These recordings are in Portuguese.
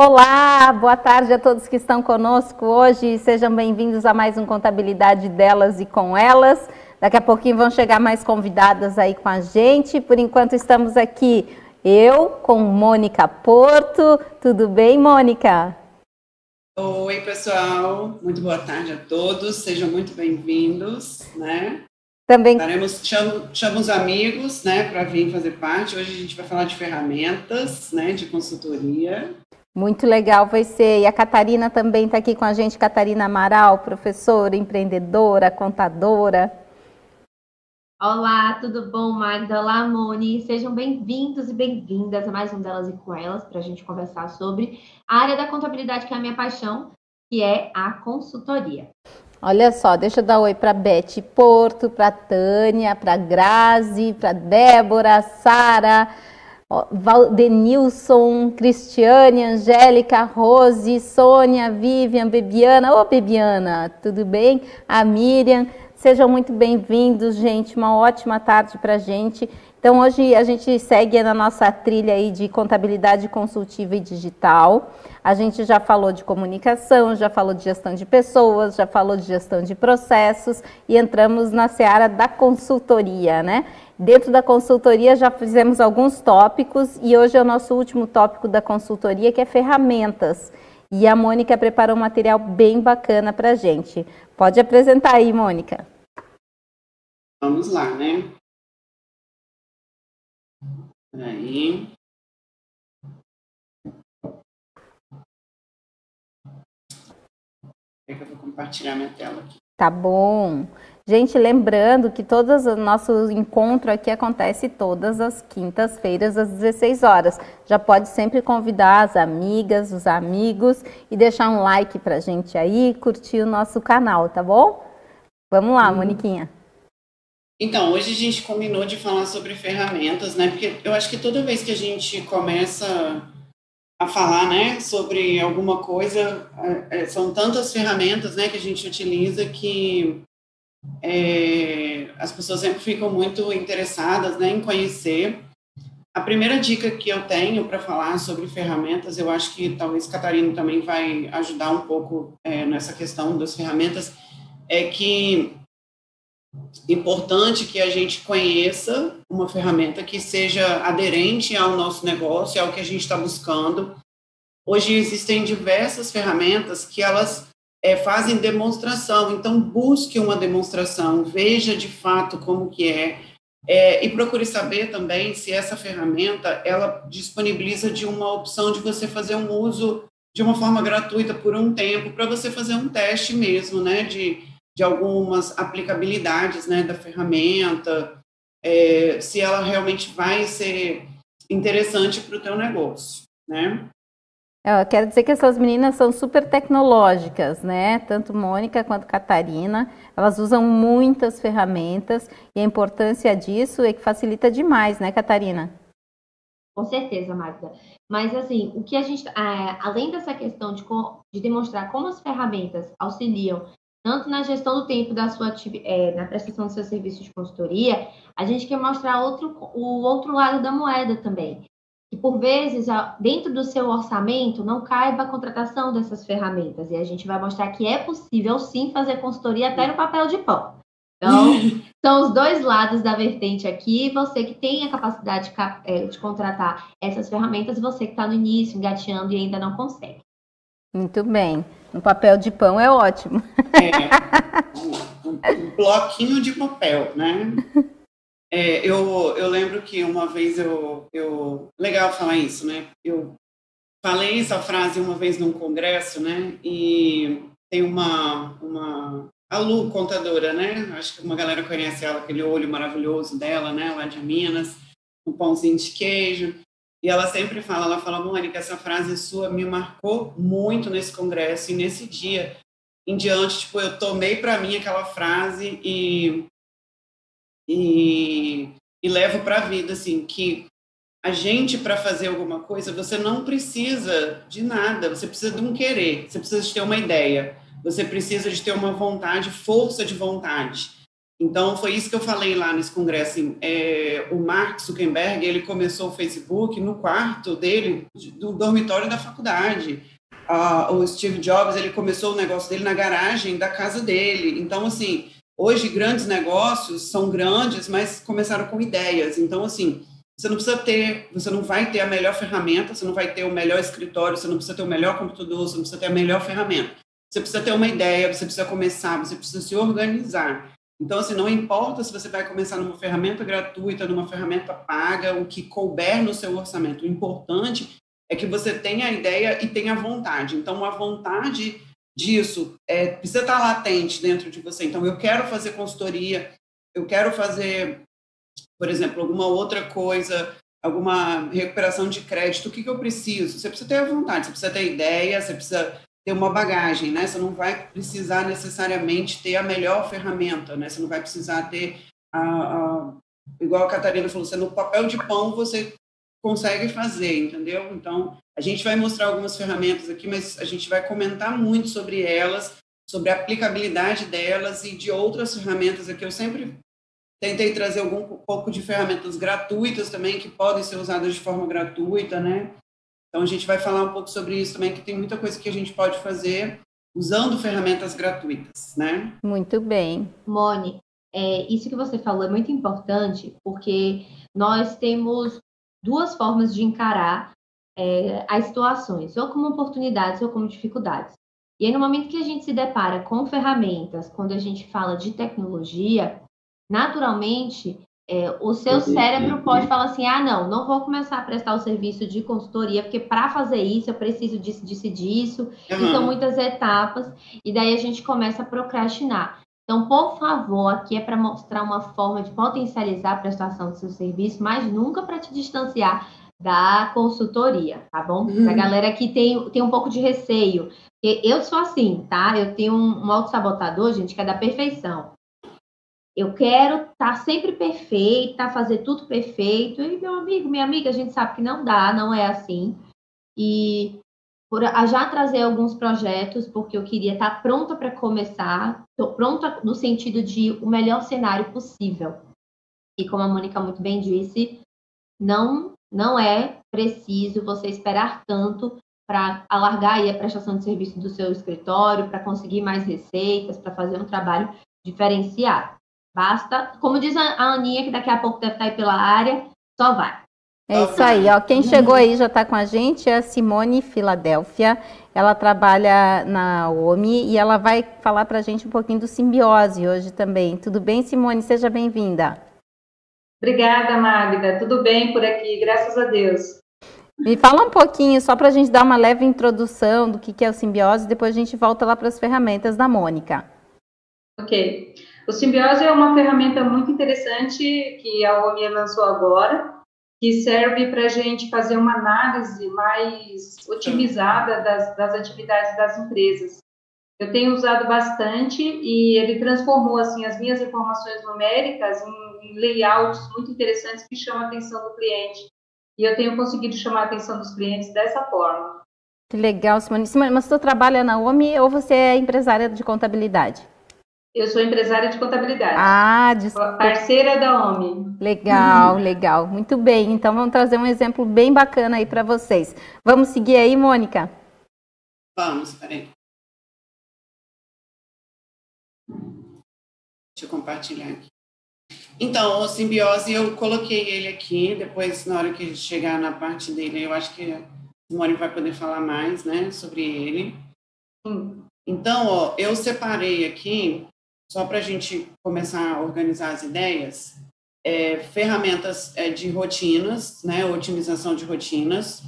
Olá, boa tarde a todos que estão conosco hoje. Sejam bem-vindos a mais um Contabilidade delas e com elas. Daqui a pouquinho vão chegar mais convidadas aí com a gente. Por enquanto estamos aqui eu com Mônica Porto. Tudo bem, Mônica? Oi, pessoal. Muito boa tarde a todos. Sejam muito bem-vindos, né? Também Estaremos, chamo, chamo os amigos, né, para vir fazer parte. Hoje a gente vai falar de ferramentas, né, de consultoria. Muito legal vai ser. E a Catarina também está aqui com a gente, Catarina Amaral, professora, empreendedora, contadora. Olá, tudo bom, Magda? Olá, Moni. Sejam bem-vindos e bem-vindas a mais um delas e com elas para a gente conversar sobre a área da contabilidade que é a minha paixão, que é a consultoria. Olha só, deixa eu dar oi para Beth Porto, para Tânia, para Grazi, para Débora, Sara, Valdenilson, Cristiane, Angélica, Rose, Sônia, Vivian, Bebiana. Ô, Bebiana, tudo bem? A Miriam. Sejam muito bem-vindos, gente. Uma ótima tarde para gente. Então, hoje a gente segue na nossa trilha aí de contabilidade consultiva e digital. A gente já falou de comunicação, já falou de gestão de pessoas, já falou de gestão de processos e entramos na seara da consultoria, né? Dentro da consultoria já fizemos alguns tópicos e hoje é o nosso último tópico da consultoria, que é ferramentas. E a Mônica preparou um material bem bacana para a gente. Pode apresentar aí, Mônica. Vamos lá, né? Peraí. É que eu vou compartilhar minha tela aqui. Tá bom. Gente, lembrando que todos o nosso encontro aqui acontece todas as quintas-feiras às 16 horas. Já pode sempre convidar as amigas, os amigos e deixar um like pra gente aí, curtir o nosso canal, tá bom? Vamos lá, hum. Moniquinha. Então, hoje a gente combinou de falar sobre ferramentas, né? Porque eu acho que toda vez que a gente começa a falar, né, sobre alguma coisa, é, é, são tantas ferramentas, né, que a gente utiliza que é, as pessoas sempre ficam muito interessadas né, em conhecer. A primeira dica que eu tenho para falar sobre ferramentas, eu acho que talvez Catarina também vai ajudar um pouco é, nessa questão das ferramentas, é que importante que a gente conheça uma ferramenta que seja aderente ao nosso negócio, ao que a gente está buscando. Hoje existem diversas ferramentas que elas é, fazem demonstração. Então, busque uma demonstração, veja de fato como que é, é, e procure saber também se essa ferramenta ela disponibiliza de uma opção de você fazer um uso de uma forma gratuita por um tempo para você fazer um teste mesmo, né, de, de algumas aplicabilidades, né, da ferramenta, é, se ela realmente vai ser interessante para o teu negócio, né? Eu quero dizer que essas meninas são super tecnológicas, né? Tanto Mônica quanto Catarina, elas usam muitas ferramentas e a importância disso é que facilita demais, né, Catarina? Com certeza, Magda. Mas assim, o que a gente, é, além dessa questão de, de, demonstrar como as ferramentas auxiliam tanto na gestão do tempo da sua é, na prestação do seu serviço de consultoria, a gente quer mostrar outro, o outro lado da moeda também que por vezes, dentro do seu orçamento, não caiba a contratação dessas ferramentas. E a gente vai mostrar que é possível sim fazer consultoria até no papel de pão. Então, são os dois lados da vertente aqui. Você que tem a capacidade de, é, de contratar essas ferramentas, você que está no início, engateando e ainda não consegue. Muito bem. No papel de pão é ótimo. É, um bloquinho de papel, né? É, eu, eu lembro que uma vez eu, eu. Legal falar isso, né? Eu falei essa frase uma vez num congresso, né? E tem uma. uma a Lu, contadora, né? Acho que uma galera conhece ela, aquele olho maravilhoso dela, né? Lá de Minas, um pãozinho de queijo. E ela sempre fala, ela fala, Mônica, essa frase sua me marcou muito nesse congresso e nesse dia em diante, tipo, eu tomei para mim aquela frase e e, e levo para a vida, assim, que a gente, para fazer alguma coisa, você não precisa de nada, você precisa de um querer, você precisa de ter uma ideia, você precisa de ter uma vontade, força de vontade. Então, foi isso que eu falei lá nesse congresso. Assim, é, o Mark Zuckerberg, ele começou o Facebook no quarto dele, do dormitório da faculdade. Uh, o Steve Jobs, ele começou o negócio dele na garagem da casa dele. Então, assim, hoje grandes negócios são grandes, mas começaram com ideias. Então, assim, você não precisa ter, você não vai ter a melhor ferramenta, você não vai ter o melhor escritório, você não precisa ter o melhor computador, você não precisa ter a melhor ferramenta. Você precisa ter uma ideia, você precisa começar, você precisa se organizar. Então, assim, não importa se você vai começar numa ferramenta gratuita, numa ferramenta paga, o que couber no seu orçamento. O importante é que você tenha a ideia e tenha vontade. Então, a vontade disso é, precisa estar latente dentro de você. Então, eu quero fazer consultoria, eu quero fazer, por exemplo, alguma outra coisa, alguma recuperação de crédito, o que, que eu preciso? Você precisa ter a vontade, você precisa ter ideia, você precisa ter uma bagagem, né? Você não vai precisar necessariamente ter a melhor ferramenta, né? Você não vai precisar ter a, a igual a Catarina falou, você no papel de pão você consegue fazer, entendeu? Então, a gente vai mostrar algumas ferramentas aqui, mas a gente vai comentar muito sobre elas, sobre a aplicabilidade delas e de outras ferramentas aqui. Eu sempre tentei trazer algum pouco de ferramentas gratuitas também que podem ser usadas de forma gratuita, né? Então, a gente vai falar um pouco sobre isso também, que tem muita coisa que a gente pode fazer usando ferramentas gratuitas, né? Muito bem. Mone, é, isso que você falou é muito importante, porque nós temos duas formas de encarar é, as situações, ou como oportunidades ou como dificuldades. E aí, no momento que a gente se depara com ferramentas, quando a gente fala de tecnologia, naturalmente é, o seu cérebro pode falar assim: ah, não, não vou começar a prestar o serviço de consultoria, porque para fazer isso eu preciso disso, disso e disso, e são muitas etapas, e daí a gente começa a procrastinar. Então, por favor, aqui é para mostrar uma forma de potencializar a prestação do seu serviço, mas nunca para te distanciar da consultoria, tá bom? Uhum. Pra galera que tem, tem um pouco de receio. Porque eu sou assim, tá? Eu tenho um, um auto-sabotador, gente, que é da perfeição. Eu quero estar tá sempre perfeita, fazer tudo perfeito. E meu amigo, minha amiga, a gente sabe que não dá, não é assim. E por já trazer alguns projetos, porque eu queria estar tá pronta para começar, pronta no sentido de o melhor cenário possível. E como a Mônica muito bem disse, não não é preciso você esperar tanto para alargar a prestação de serviço do seu escritório, para conseguir mais receitas, para fazer um trabalho diferenciado. Basta, como diz a Aninha, que daqui a pouco deve estar aí pela área, só vai. É isso aí, ó. Quem chegou aí já está com a gente é a Simone Filadélfia. Ela trabalha na OMI e ela vai falar para a gente um pouquinho do simbiose hoje também. Tudo bem, Simone? Seja bem-vinda. Obrigada, Magda. Tudo bem por aqui, graças a Deus. Me fala um pouquinho, só para a gente dar uma leve introdução do que é o simbiose, depois a gente volta lá para as ferramentas da Mônica. Ok. O Simbiose é uma ferramenta muito interessante que a OMI lançou agora, que serve para a gente fazer uma análise mais otimizada das, das atividades das empresas. Eu tenho usado bastante e ele transformou assim as minhas informações numéricas em, layouts muito interessantes que chamam a atenção do cliente. E eu tenho conseguido chamar a atenção dos clientes dessa forma. Que legal, Simone. Simone, mas você trabalha na OMI ou você é empresária de contabilidade? Eu sou empresária de contabilidade. Ah, desculpa. Parceira da OMI. Legal, uhum. legal. Muito bem. Então vamos trazer um exemplo bem bacana aí para vocês. Vamos seguir aí, Mônica? Vamos, peraí. Deixa eu compartilhar aqui. Então, o simbiose, eu coloquei ele aqui, depois, na hora que chegar na parte dele, eu acho que a Mônica vai poder falar mais, né, sobre ele. Então, ó, eu separei aqui só para a gente começar a organizar as ideias, é, ferramentas é, de rotinas, né, otimização de rotinas,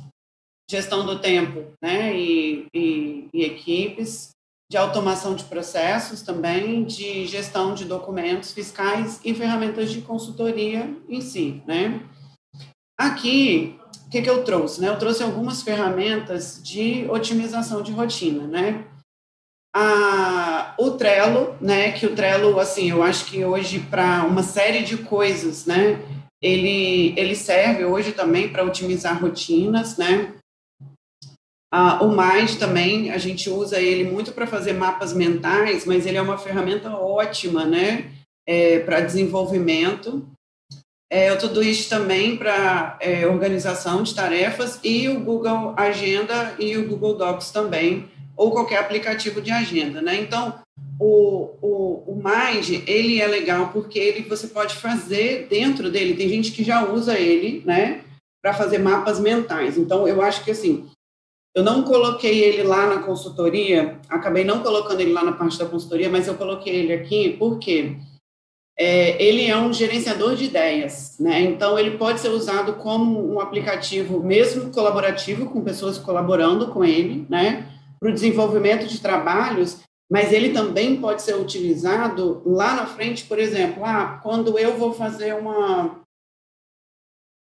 gestão do tempo né, e, e, e equipes, de automação de processos também, de gestão de documentos fiscais e ferramentas de consultoria em si, né? Aqui, o que, que eu trouxe? Né? Eu trouxe algumas ferramentas de otimização de rotina, né? A, o Trello, né, que o Trello, assim, eu acho que hoje para uma série de coisas, né, ele, ele serve hoje também para otimizar rotinas, né, ah, o Mais também, a gente usa ele muito para fazer mapas mentais, mas ele é uma ferramenta ótima, né, é, para desenvolvimento, é, o Todoist também para é, organização de tarefas e o Google Agenda e o Google Docs também, ou qualquer aplicativo de agenda, né? Então, o, o, o Mind, ele é legal porque ele, você pode fazer dentro dele, tem gente que já usa ele, né, para fazer mapas mentais. Então, eu acho que, assim, eu não coloquei ele lá na consultoria, acabei não colocando ele lá na parte da consultoria, mas eu coloquei ele aqui porque é, ele é um gerenciador de ideias, né? Então, ele pode ser usado como um aplicativo, mesmo colaborativo, com pessoas colaborando com ele, né? Para o desenvolvimento de trabalhos, mas ele também pode ser utilizado lá na frente, por exemplo, ah, quando eu vou fazer uma,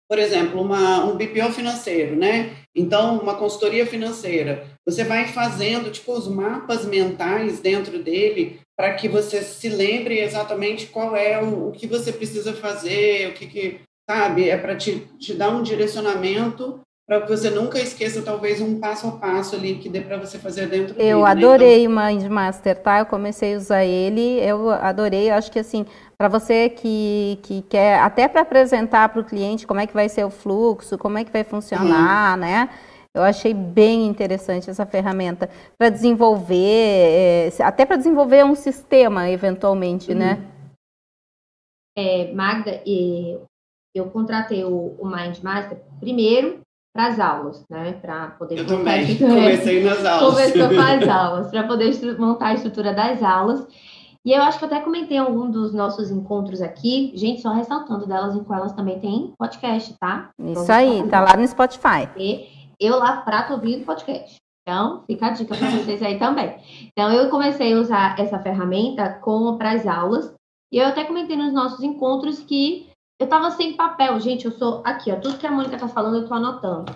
por exemplo, uma, um BPO financeiro, né? Então, uma consultoria financeira, você vai fazendo, tipo, os mapas mentais dentro dele para que você se lembre exatamente qual é o, o que você precisa fazer, o que, que sabe, é para te, te dar um direcionamento para que você nunca esqueça talvez um passo a passo ali que dê para você fazer dentro eu dele, adorei né? então... o Mindmaster tá eu comecei a usar ele eu adorei eu acho que assim para você que, que quer até para apresentar para o cliente como é que vai ser o fluxo como é que vai funcionar uhum. né eu achei bem interessante essa ferramenta para desenvolver, é, até para desenvolver um sistema, eventualmente, uhum. né? É, Magda, eu contratei o, o Mindmaster primeiro para as aulas, né? Para poder eu também comecei nas aulas. Começou com as aulas, para poder montar a estrutura das aulas. E eu acho que eu até comentei em algum dos nossos encontros aqui, gente, só ressaltando delas em qual elas também tem podcast, tá? Isso aí, tá lá no Spotify. E eu lá prato ouvindo podcast. Então, fica a dica para vocês aí também. Então, eu comecei a usar essa ferramenta como para as aulas. E eu até comentei nos nossos encontros que eu estava sem papel. Gente, eu sou aqui, ó. Tudo que a Mônica está falando, eu estou anotando.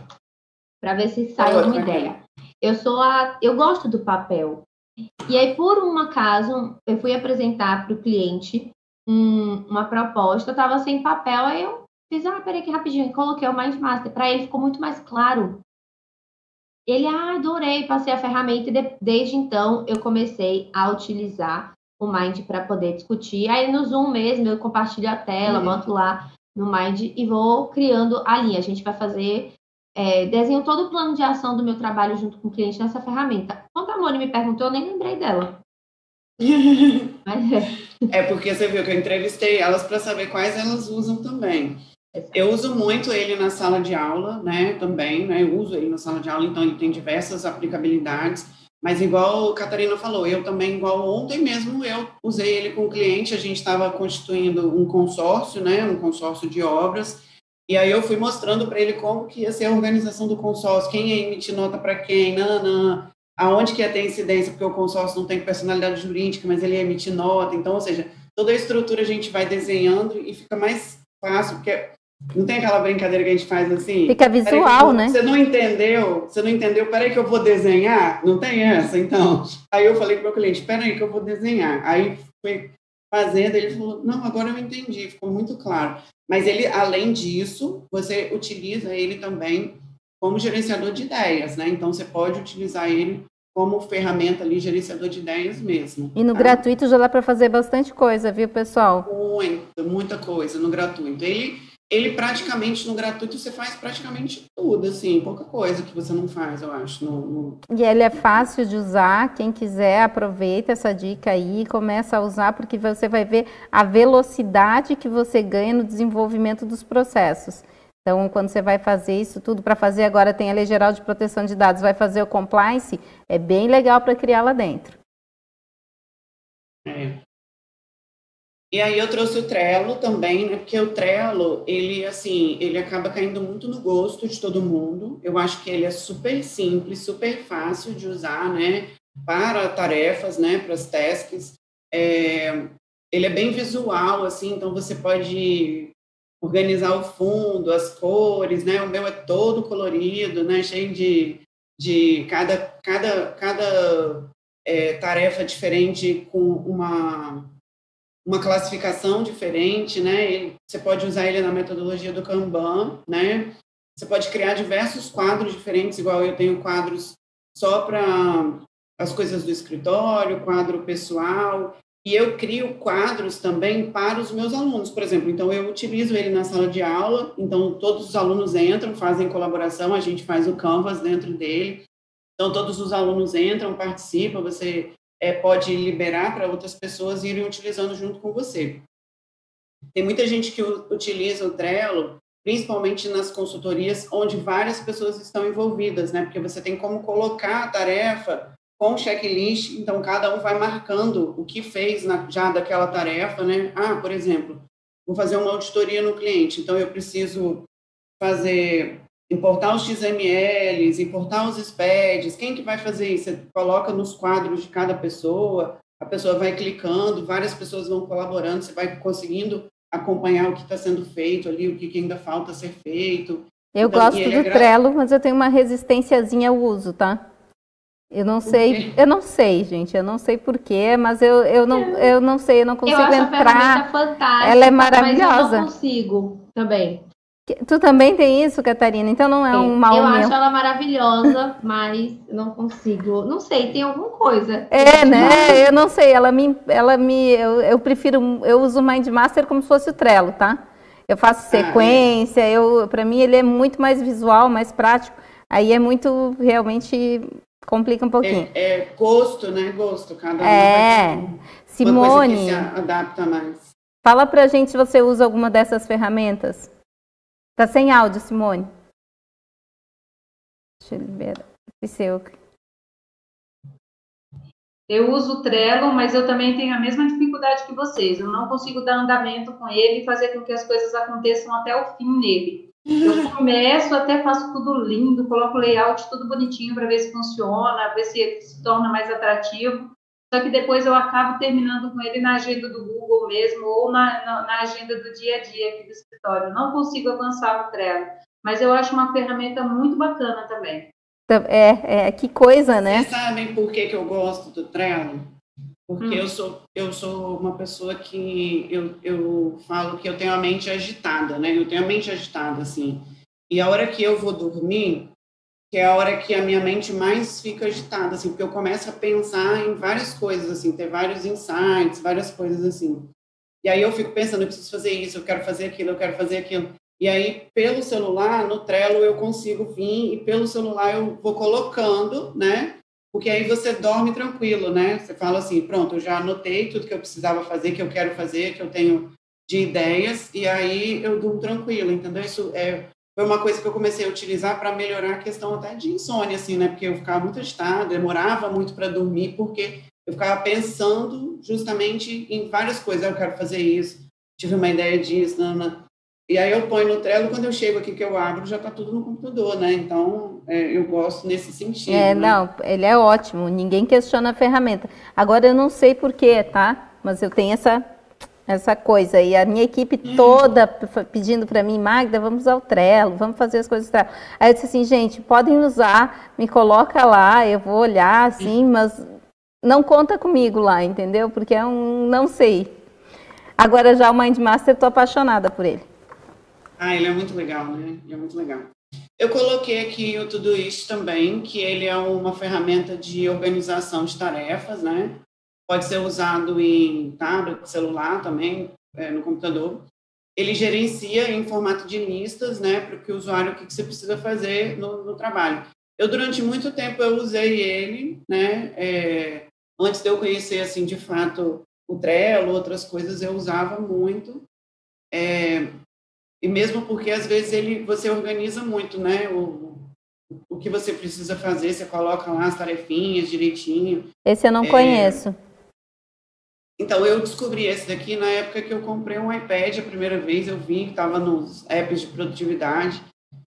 Para ver se sai alguma ideia. Eu sou a. Eu gosto do papel. E aí, por um acaso, eu fui apresentar para o cliente um, uma proposta, eu estava sem papel, aí eu fiz, ah, peraí que rapidinho, coloquei o Mindmaster. Para ele ficou muito mais claro ele, ah, adorei, passei a ferramenta e de, desde então eu comecei a utilizar o Mind para poder discutir. Aí no Zoom mesmo eu compartilho a tela, uhum. boto lá no Mind e vou criando a linha. A gente vai fazer, é, desenho todo o plano de ação do meu trabalho junto com o cliente nessa ferramenta. Quando a Moni me perguntou, eu nem lembrei dela. Mas é. é porque você viu que eu entrevistei elas para saber quais elas usam também. Eu uso muito ele na sala de aula, né, também, né, eu uso ele na sala de aula, então ele tem diversas aplicabilidades, mas igual a Catarina falou, eu também, igual ontem mesmo, eu usei ele com o cliente, a gente estava constituindo um consórcio, né, um consórcio de obras, e aí eu fui mostrando para ele como que ia ser a organização do consórcio, quem ia emitir nota para quem, nanã, aonde que ia ter incidência, porque o consórcio não tem personalidade jurídica, mas ele ia emitir nota, então, ou seja, toda a estrutura a gente vai desenhando e fica mais fácil, porque não tem aquela brincadeira que a gente faz assim? Fica visual, né? Você não entendeu? Você não entendeu? Peraí que eu vou desenhar? Não tem essa, então. Aí eu falei para o meu cliente, peraí que eu vou desenhar. Aí foi fazendo, ele falou, não, agora eu entendi, ficou muito claro. Mas ele, além disso, você utiliza ele também como gerenciador de ideias, né? Então você pode utilizar ele como ferramenta ali, gerenciador de ideias mesmo. E no tá? gratuito já dá para fazer bastante coisa, viu, pessoal? Muita, muita coisa no gratuito. Ele ele praticamente no gratuito você faz praticamente tudo, assim, pouca coisa que você não faz, eu acho. No, no... E ele é fácil de usar, quem quiser aproveita essa dica aí e começa a usar, porque você vai ver a velocidade que você ganha no desenvolvimento dos processos. Então, quando você vai fazer isso tudo, para fazer agora tem a Lei Geral de Proteção de Dados, vai fazer o compliance, é bem legal para criar lá dentro. É. E aí eu trouxe o Trello também, né? Porque o Trello, ele assim, ele acaba caindo muito no gosto de todo mundo. Eu acho que ele é super simples, super fácil de usar, né? Para tarefas, né? Para as tasks. É, ele é bem visual, assim, então você pode organizar o fundo, as cores, né? O meu é todo colorido, né? Cheio de, de cada, cada, cada é, tarefa diferente com uma uma classificação diferente, né? Você pode usar ele na metodologia do Kanban, né? Você pode criar diversos quadros diferentes, igual eu tenho quadros só para as coisas do escritório, quadro pessoal, e eu crio quadros também para os meus alunos, por exemplo. Então, eu utilizo ele na sala de aula, então todos os alunos entram, fazem colaboração, a gente faz o Canvas dentro dele. Então, todos os alunos entram, participam, você é, pode liberar para outras pessoas irem utilizando junto com você. Tem muita gente que utiliza o Trello, principalmente nas consultorias, onde várias pessoas estão envolvidas, né? Porque você tem como colocar a tarefa com checklist, então cada um vai marcando o que fez na, já daquela tarefa, né? Ah, por exemplo, vou fazer uma auditoria no cliente, então eu preciso fazer importar os XMLs, importar os SPEDs, quem que vai fazer isso? Você coloca nos quadros de cada pessoa, a pessoa vai clicando, várias pessoas vão colaborando, você vai conseguindo acompanhar o que está sendo feito ali, o que, que ainda falta ser feito. Eu então, gosto do é Trello, mas eu tenho uma resistênciazinha ao uso, tá? Eu não sei, eu não sei, gente, eu não sei porquê, mas eu, eu, não, eu não sei, eu não consigo eu acho entrar. A fantástica, ela é maravilhosa. Mas eu não consigo também. Tu também tem isso, Catarina? Então não é Sim. um mal eu meu. Eu acho ela maravilhosa, mas não consigo. Não sei, tem alguma coisa. É, né? Eu não sei. Ela me, ela me, eu, eu prefiro, eu uso o Mindmaster como se fosse o Trello, tá? Eu faço sequência. Ah, é. Eu, para mim ele é muito mais visual, mais prático. Aí é muito realmente complica um pouquinho. É, é gosto, né? Gosto. Cada um é. Simone. se adapta mais. Fala pra gente se você usa alguma dessas ferramentas. Tá sem áudio, Simone. Deixa eu ver. Seu. Eu uso o Trello, mas eu também tenho a mesma dificuldade que vocês. Eu não consigo dar andamento com ele e fazer com que as coisas aconteçam até o fim nele. Eu começo, até faço tudo lindo, coloco layout tudo bonitinho para ver se funciona, ver se se torna mais atrativo. Só que depois eu acabo terminando com ele na agenda do Google mesmo ou na, na, na agenda do dia a dia aqui do escritório. Não consigo avançar no Trello, mas eu acho uma ferramenta muito bacana também. É, é que coisa, né? Vocês sabem por que, que eu gosto do Trello? Porque hum. eu, sou, eu sou uma pessoa que eu, eu falo que eu tenho a mente agitada, né? Eu tenho a mente agitada, assim. E a hora que eu vou dormir, que é a hora que a minha mente mais fica agitada, assim, porque eu começo a pensar em várias coisas, assim, ter vários insights, várias coisas assim. E aí eu fico pensando, eu preciso fazer isso, eu quero fazer aquilo, eu quero fazer aquilo. E aí, pelo celular, no Trello, eu consigo vir e pelo celular eu vou colocando, né? porque aí você dorme tranquilo, né? Você fala assim, pronto, eu já anotei tudo que eu precisava fazer, que eu quero fazer, que eu tenho de ideias, e aí eu durmo tranquilo, entendeu? Isso é, foi uma coisa que eu comecei a utilizar para melhorar a questão até de insônia, assim, né? Porque eu ficava muito agitada, demorava muito para dormir, porque eu ficava pensando justamente em várias coisas. Ah, eu quero fazer isso, tive uma ideia disso, não. E aí eu ponho no Trello, quando eu chego aqui que eu abro, já está tudo no computador, né? Então, é, eu gosto nesse sentido. É, né? não, ele é ótimo, ninguém questiona a ferramenta. Agora, eu não sei porquê, tá? Mas eu tenho essa, essa coisa. E a minha equipe toda pedindo para mim, Magda, vamos usar o Trello, vamos fazer as coisas. Trello. Aí eu disse assim, gente, podem usar, me coloca lá, eu vou olhar, assim, mas não conta comigo lá, entendeu? Porque é um não sei. Agora já o Mindmaster, estou apaixonada por ele. Ah, ele é muito legal, né? Ele é muito legal. Eu coloquei aqui o Todoist também, que ele é uma ferramenta de organização de tarefas, né? Pode ser usado em tablet, celular também, é, no computador. Ele gerencia em formato de listas, né? Para que o usuário, o que você precisa fazer no, no trabalho. Eu, durante muito tempo, eu usei ele, né? É, antes de eu conhecer, assim, de fato, o Trello, outras coisas, eu usava muito. É, e mesmo porque às vezes ele você organiza muito, né? O, o que você precisa fazer, você coloca lá as tarefinhas direitinho. Esse eu não é... conheço. Então, eu descobri esse daqui na época que eu comprei um iPad a primeira vez, eu vi que estava nos apps de produtividade,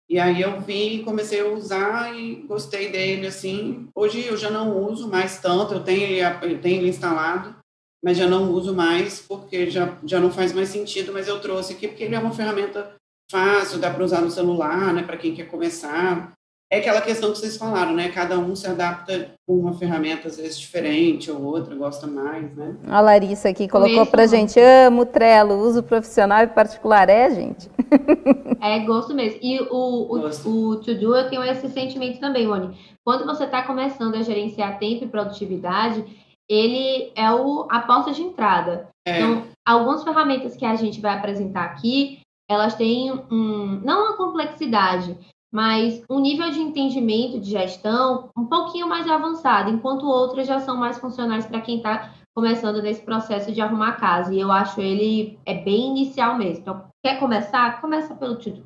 e aí eu vi e comecei a usar e gostei dele, assim. Hoje eu já não uso mais tanto, eu tenho ele, eu tenho ele instalado, mas já não uso mais porque já, já não faz mais sentido, mas eu trouxe aqui porque ele é uma ferramenta fácil, dá para usar no celular, né, para quem quer começar. É aquela questão que vocês falaram, né? Cada um se adapta com uma ferramenta às vezes diferente ou outra, gosta mais, né? A Larissa aqui colocou para gente, amo Trello, uso profissional e particular, é, gente? É, gosto mesmo. E o, o, o To-Do, eu tenho esse sentimento também, Oni. Quando você está começando a gerenciar tempo e produtividade, ele é o, a porta de entrada. É. Então, algumas ferramentas que a gente vai apresentar aqui, elas têm um, não uma complexidade, mas um nível de entendimento de gestão um pouquinho mais avançado, enquanto outras já são mais funcionais para quem está começando nesse processo de arrumar casa. E eu acho ele é bem inicial mesmo. Então, quer começar? Começa pelo tudo.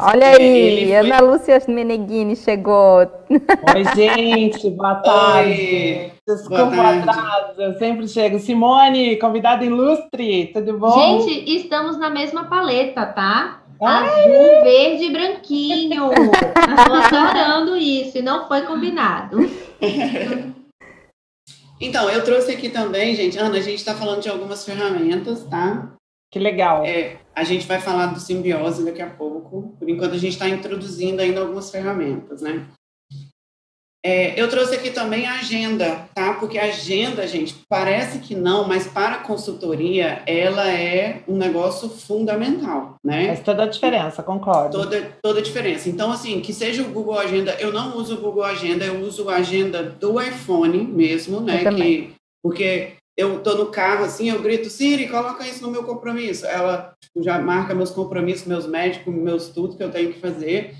Olha aí, foi... Ana Lúcia Meneghini chegou. Oi, gente, boa tarde. Oi. Desculpa o atraso, eu sempre chego. Simone, convidada ilustre, tudo bom? Gente, estamos na mesma paleta, tá? Azul, verde e branquinho. Estou adorando isso e não foi combinado. Então, eu trouxe aqui também, gente. Ana, a gente está falando de algumas ferramentas, tá? Que legal. É, a gente vai falar do simbiose daqui a pouco. Por enquanto, a gente está introduzindo ainda algumas ferramentas, né? É, eu trouxe aqui também a agenda, tá? Porque a agenda, gente, parece que não, mas para a consultoria, ela é um negócio fundamental, né? Faz toda a diferença, concordo. Toda, toda a diferença. Então, assim, que seja o Google Agenda, eu não uso o Google Agenda, eu uso a agenda do iPhone mesmo, né? Que, porque eu tô no carro, assim, eu grito, Siri, coloca isso no meu compromisso. Ela tipo, já marca meus compromissos, meus médicos, meus tudo que eu tenho que fazer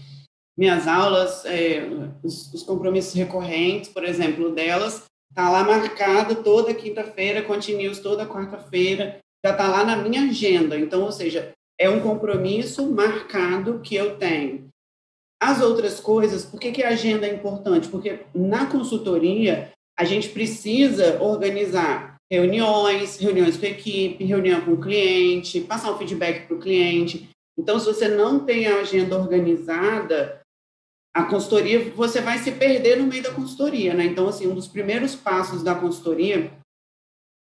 minhas aulas, é, os, os, compromissos recorrentes, por exemplo, delas, tá lá marcado toda quinta-feira, continuos toda quarta-feira, já tá lá na minha agenda. Então, ou seja, é um compromisso marcado que eu tenho. As outras coisas, por que, que a agenda é importante? Porque na consultoria, a gente precisa organizar reuniões, reuniões com a equipe, reunião com o cliente, passar um feedback para o cliente. Então, se você não tem a agenda organizada, a consultoria, você vai se perder no meio da consultoria, né? Então, assim, um dos primeiros passos da consultoria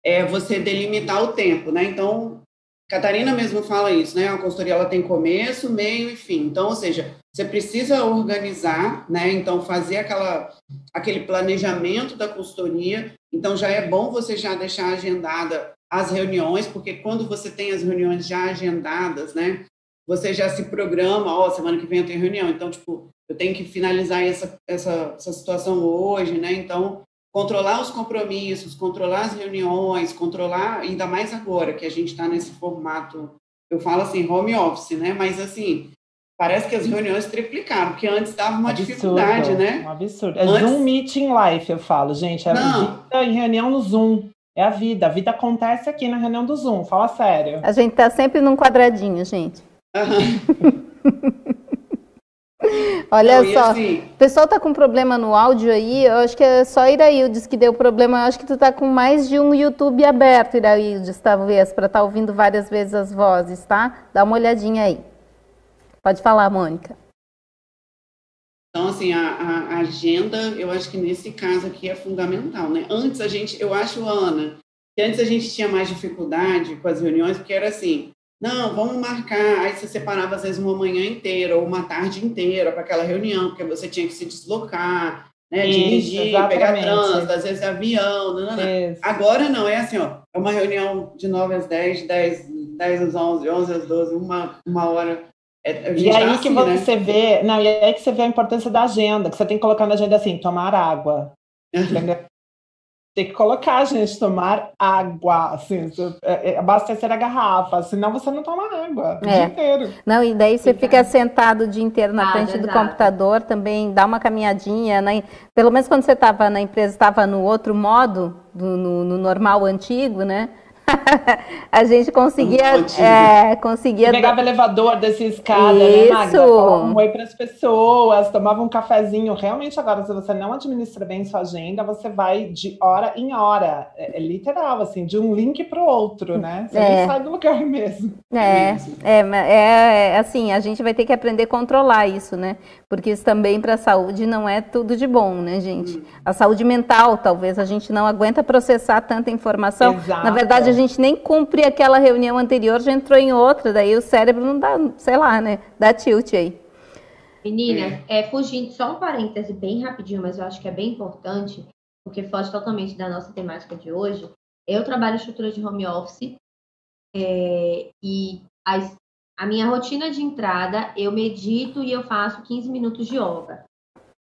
é você delimitar o tempo, né? Então, Catarina mesmo fala isso, né? A consultoria ela tem começo, meio e fim. Então, ou seja, você precisa organizar, né? Então, fazer aquela, aquele planejamento da consultoria. Então, já é bom você já deixar agendada as reuniões, porque quando você tem as reuniões já agendadas, né? Você já se programa, ó, oh, semana que vem eu tenho reunião. Então, tipo, eu tenho que finalizar essa, essa, essa situação hoje, né? Então, controlar os compromissos, controlar as reuniões, controlar, ainda mais agora que a gente está nesse formato, eu falo assim, home office, né? Mas assim, parece que as reuniões triplicaram, porque antes dava uma absurdo, dificuldade, né? Um absurdo. É antes... Zoom Meeting Life, eu falo, gente. É Não. vida em reunião no Zoom. É a vida. A vida acontece aqui na reunião do Zoom, fala sério. A gente tá sempre num quadradinho, gente. Uhum. Olha Não, só, assim... o pessoal tá com problema no áudio aí, eu acho que é só Iraildes que deu problema, eu acho que tu tá com mais de um YouTube aberto, Iraildes, talvez, para estar tá ouvindo várias vezes as vozes, tá? Dá uma olhadinha aí. Pode falar, Mônica. Então, assim, a, a, agenda, eu acho que nesse caso aqui é fundamental, né? Antes a gente, eu acho, Ana, que antes a gente tinha mais dificuldade com as reuniões, porque era assim, não, vamos marcar. Aí você separava, às vezes, uma manhã inteira ou uma tarde inteira para aquela reunião, porque você tinha que se deslocar, né? Isso, dirigir, exatamente. pegar trânsito, às vezes avião. Não, não, não. Agora não, é assim, ó, é uma reunião de 9 às 10, 10, 10 às 11, 11 às 12, uma, uma hora. É, e aí tá que assim, você né? vê, não, e aí que você vê a importância da agenda, que você tem que colocar na agenda assim, tomar água. Tem que colocar, gente, tomar água, assim, é, é, abastecer a garrafa, senão você não toma água o é. dia inteiro. Não, e daí você fica sentado o dia inteiro na ah, frente do computador, também dá uma caminhadinha, né? pelo menos quando você estava na empresa, estava no outro modo, do, no, no normal antigo, né? a gente conseguia. É, conseguia pegava elevador, descia escada, né, Magda? Falava um oi para as pessoas, tomava um cafezinho. Realmente, agora, se você não administra bem sua agenda, você vai de hora em hora. É, é literal, assim, de um link para o outro, né? Você é. nem sai do lugar mesmo. É, é, é, é, assim, a gente vai ter que aprender a controlar isso, né? Porque isso também para a saúde não é tudo de bom, né, gente? Hum. A saúde mental, talvez a gente não aguenta processar tanta informação. Exato. Na verdade, gente nem cumpre aquela reunião anterior, já entrou em outra, daí o cérebro não dá, sei lá, né? Dá tilt aí. Meninas, é. é, fugindo, só um parêntese bem rapidinho, mas eu acho que é bem importante, porque foge totalmente da nossa temática de hoje. Eu trabalho em estrutura de home office é, e as, a minha rotina de entrada, eu medito e eu faço 15 minutos de yoga.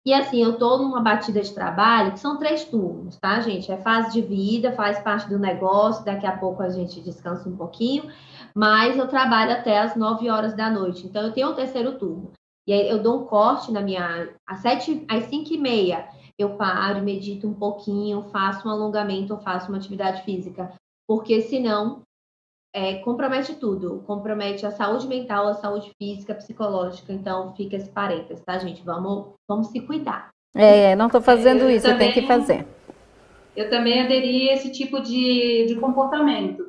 E assim, eu estou numa batida de trabalho que são três turnos, tá, gente? É fase de vida, faz parte do negócio, daqui a pouco a gente descansa um pouquinho, mas eu trabalho até as 9 horas da noite. Então, eu tenho o terceiro turno. E aí eu dou um corte na minha. Às, sete, às 5 e meia, eu paro, medito um pouquinho, faço um alongamento, ou faço uma atividade física. Porque senão é, compromete tudo, compromete a saúde mental, a saúde física, psicológica. Então, fica esse parênteses, tá, gente? Vamos, vamos se cuidar. É, não estou fazendo eu isso, também, eu tenho que fazer. Eu também aderi a esse tipo de, de comportamento.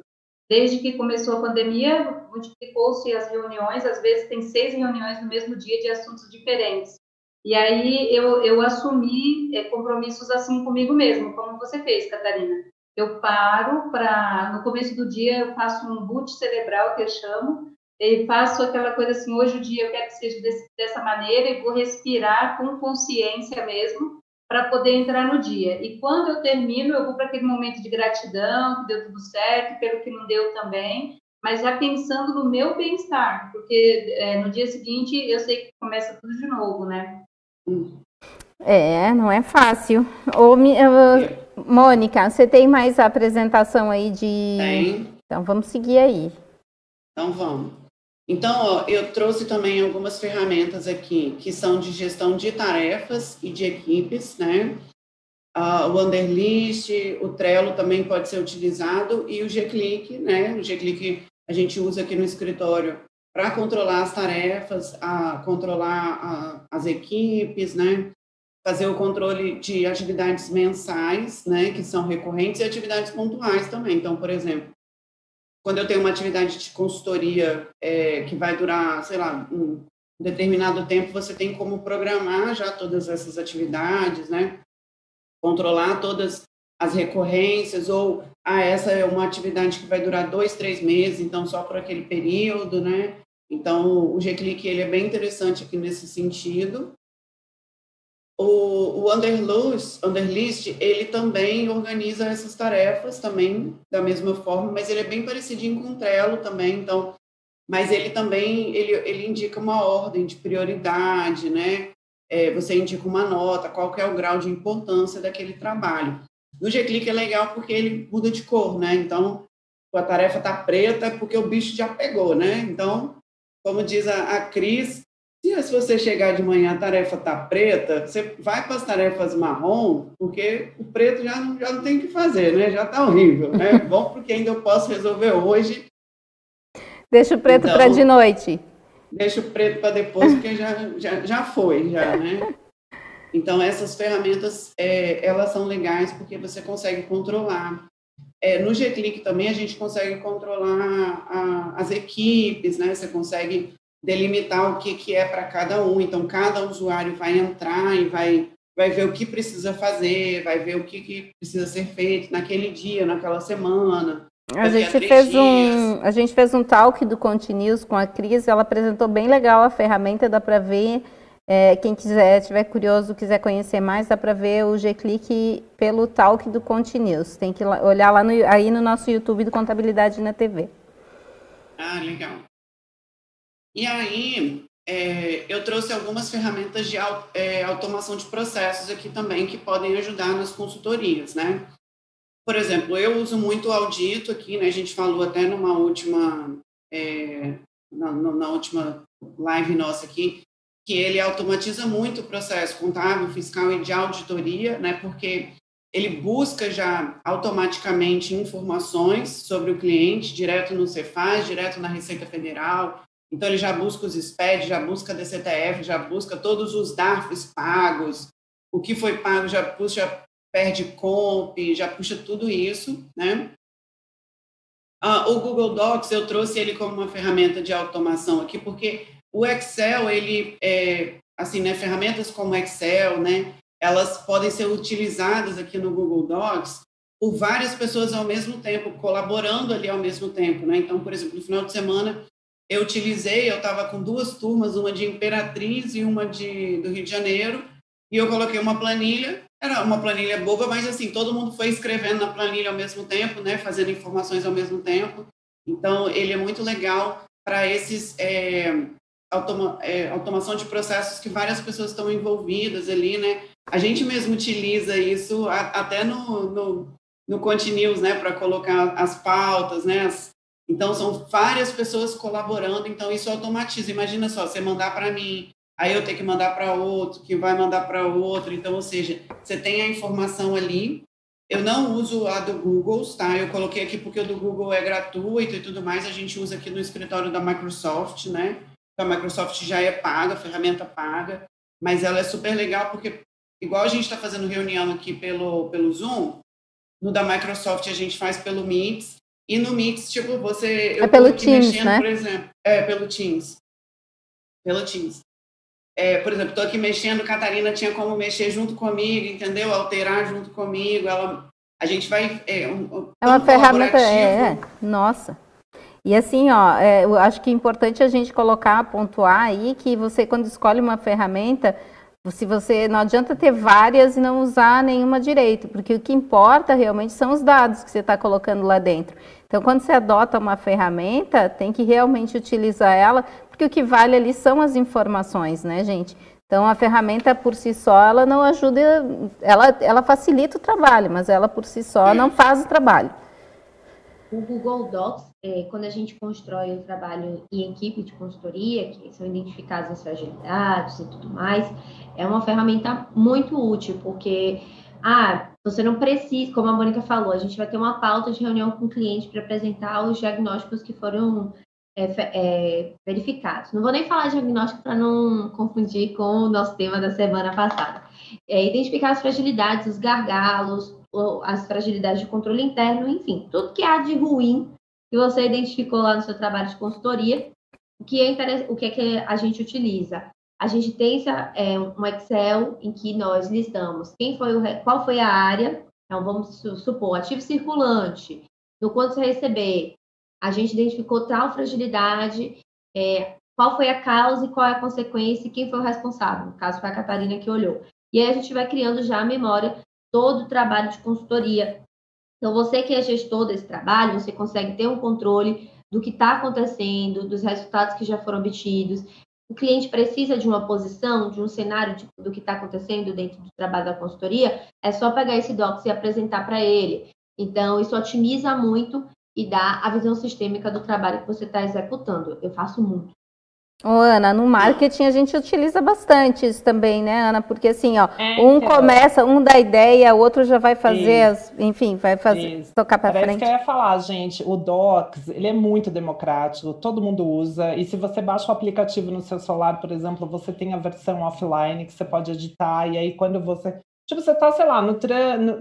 Desde que começou a pandemia, multiplicou-se as reuniões, às vezes tem seis reuniões no mesmo dia de assuntos diferentes. E aí eu, eu assumi é, compromissos assim comigo mesmo, como você fez, Catarina eu paro para no começo do dia eu faço um boot cerebral que eu chamo e faço aquela coisa assim hoje o dia eu quero que seja desse, dessa maneira e vou respirar com consciência mesmo para poder entrar no dia. E quando eu termino eu vou para aquele momento de gratidão que deu tudo certo pelo que não deu também mas já pensando no meu bem-estar porque é, no dia seguinte eu sei que começa tudo de novo né? É não é fácil. Ou me, eu Mônica, você tem mais apresentação aí de. Tem. Então vamos seguir aí. Então vamos. Então, ó, eu trouxe também algumas ferramentas aqui que são de gestão de tarefas e de equipes, né? Uh, o Underlist, o Trello também pode ser utilizado e o G-Click, né? O G-Click a gente usa aqui no escritório para controlar as tarefas, a controlar a, as equipes, né? Fazer o controle de atividades mensais, né, que são recorrentes, e atividades pontuais também. Então, por exemplo, quando eu tenho uma atividade de consultoria é, que vai durar, sei lá, um determinado tempo, você tem como programar já todas essas atividades, né? Controlar todas as recorrências, ou, ah, essa é uma atividade que vai durar dois, três meses, então só por aquele período, né? Então, o G-Click, ele é bem interessante aqui nesse sentido. O, o Underlist, Underlist, ele também organiza essas tarefas também da mesma forma, mas ele é bem parecidinho com o Trello também, então, mas ele também, ele, ele indica uma ordem de prioridade, né? É, você indica uma nota, qual é o grau de importância daquele trabalho. No G-Click é legal porque ele muda de cor, né? Então, a tarefa tá preta porque o bicho já pegou, né? Então, como diz a, a Cris, se você chegar de manhã a tarefa está preta, você vai para as tarefas marrom, porque o preto já não, já não tem o que fazer, né? Já está horrível, né? Bom, porque ainda eu posso resolver hoje. Deixa o preto então, para de noite. Deixa o preto para depois, porque já, já, já foi, já, né? Então, essas ferramentas, é, elas são legais porque você consegue controlar. É, no G-Click também a gente consegue controlar a, as equipes, né? Você consegue delimitar o que, que é para cada um. Então, cada usuário vai entrar e vai, vai ver o que precisa fazer, vai ver o que, que precisa ser feito naquele dia, naquela semana. A gente, fez um, a gente fez um talk do Continuous com a Cris, ela apresentou bem legal a ferramenta, dá para ver. É, quem quiser, tiver curioso, quiser conhecer mais, dá para ver o G-Click pelo talk do Continuous. Tem que olhar lá no, aí no nosso YouTube do Contabilidade na TV. Ah, legal. E aí, é, eu trouxe algumas ferramentas de é, automação de processos aqui também que podem ajudar nas consultorias, né? Por exemplo, eu uso muito o Audito aqui, né? A gente falou até numa última, é, na, na, última live nossa aqui, que ele automatiza muito o processo contábil, fiscal e de auditoria, né? Porque ele busca já automaticamente informações sobre o cliente, direto no Cefaz, direto na Receita Federal, então, ele já busca os SPED, já busca a DCTF, já busca todos os DARFs pagos, o que foi pago já puxa, perde comp, já puxa tudo isso, né? Ah, o Google Docs, eu trouxe ele como uma ferramenta de automação aqui, porque o Excel, ele, é, assim, né, ferramentas como Excel, né, elas podem ser utilizadas aqui no Google Docs por várias pessoas ao mesmo tempo, colaborando ali ao mesmo tempo, né? Então, por exemplo, no final de semana, eu utilizei, eu estava com duas turmas, uma de Imperatriz e uma de, do Rio de Janeiro, e eu coloquei uma planilha, era uma planilha boba, mas assim, todo mundo foi escrevendo na planilha ao mesmo tempo, né, fazendo informações ao mesmo tempo. Então, ele é muito legal para esses, é, automa, é, automação de processos que várias pessoas estão envolvidas ali, né? A gente mesmo utiliza isso a, até no, no, no Continuous, né, para colocar as pautas, né? As, então, são várias pessoas colaborando, então isso automatiza. Imagina só, você mandar para mim, aí eu tenho que mandar para outro, que vai mandar para outro. Então, ou seja, você tem a informação ali. Eu não uso a do Google, tá? Eu coloquei aqui porque o do Google é gratuito e tudo mais. A gente usa aqui no escritório da Microsoft, né? A Microsoft já é paga, a ferramenta paga, mas ela é super legal porque, igual a gente está fazendo reunião aqui pelo, pelo Zoom, no da Microsoft a gente faz pelo Meet, e no Meet, tipo, você... É pelo Teams, mexendo, né? Por exemplo, é, pelo Teams. Pelo Teams. É, por exemplo, estou aqui mexendo, Catarina tinha como mexer junto comigo, entendeu? Alterar junto comigo, ela... A gente vai... É, um, é uma ferramenta... É, é, nossa... E assim, ó, é, eu acho que é importante a gente colocar, pontuar aí que você, quando escolhe uma ferramenta, se você não adianta ter várias e não usar nenhuma direito, porque o que importa realmente são os dados que você está colocando lá dentro. Então, quando você adota uma ferramenta, tem que realmente utilizar ela, porque o que vale ali são as informações, né, gente? Então, a ferramenta por si só, ela não ajuda, ela, ela facilita o trabalho, mas ela por si só não faz o trabalho. O Google Docs, é, quando a gente constrói o trabalho em equipe de consultoria, que são identificadas as fragilidades e tudo mais, é uma ferramenta muito útil, porque ah, você não precisa, como a Mônica falou, a gente vai ter uma pauta de reunião com o cliente para apresentar os diagnósticos que foram é, é, verificados. Não vou nem falar diagnóstico para não confundir com o nosso tema da semana passada. É, identificar as fragilidades, os gargalos, as fragilidades de controle interno, enfim, tudo que há de ruim que você identificou lá no seu trabalho de consultoria, o que é, o que, é que a gente utiliza? A gente tem é, um Excel em que nós listamos quem foi o, qual foi a área, então vamos supor, ativo circulante, no quanto você receber, a gente identificou tal fragilidade, é, qual foi a causa e qual é a consequência e quem foi o responsável, no caso foi a Catarina que olhou. E aí a gente vai criando já a memória todo o trabalho de consultoria. Então, você que é gestor desse trabalho, você consegue ter um controle do que está acontecendo, dos resultados que já foram obtidos. O cliente precisa de uma posição, de um cenário de, do que está acontecendo dentro do trabalho da consultoria, é só pegar esse docs e apresentar para ele. Então, isso otimiza muito e dá a visão sistêmica do trabalho que você está executando. Eu faço muito. Ô, Ana, no marketing a gente utiliza bastante isso também, né, Ana? Porque assim, ó, é, um então. começa, um dá ideia, o outro já vai fazer, as, enfim, vai fazer, isso. tocar para frente. Isso que eu ia falar, gente, o Docs, ele é muito democrático, todo mundo usa, e se você baixa o aplicativo no seu celular, por exemplo, você tem a versão offline que você pode editar, e aí quando você Tipo, você tá, sei lá, no trânsito,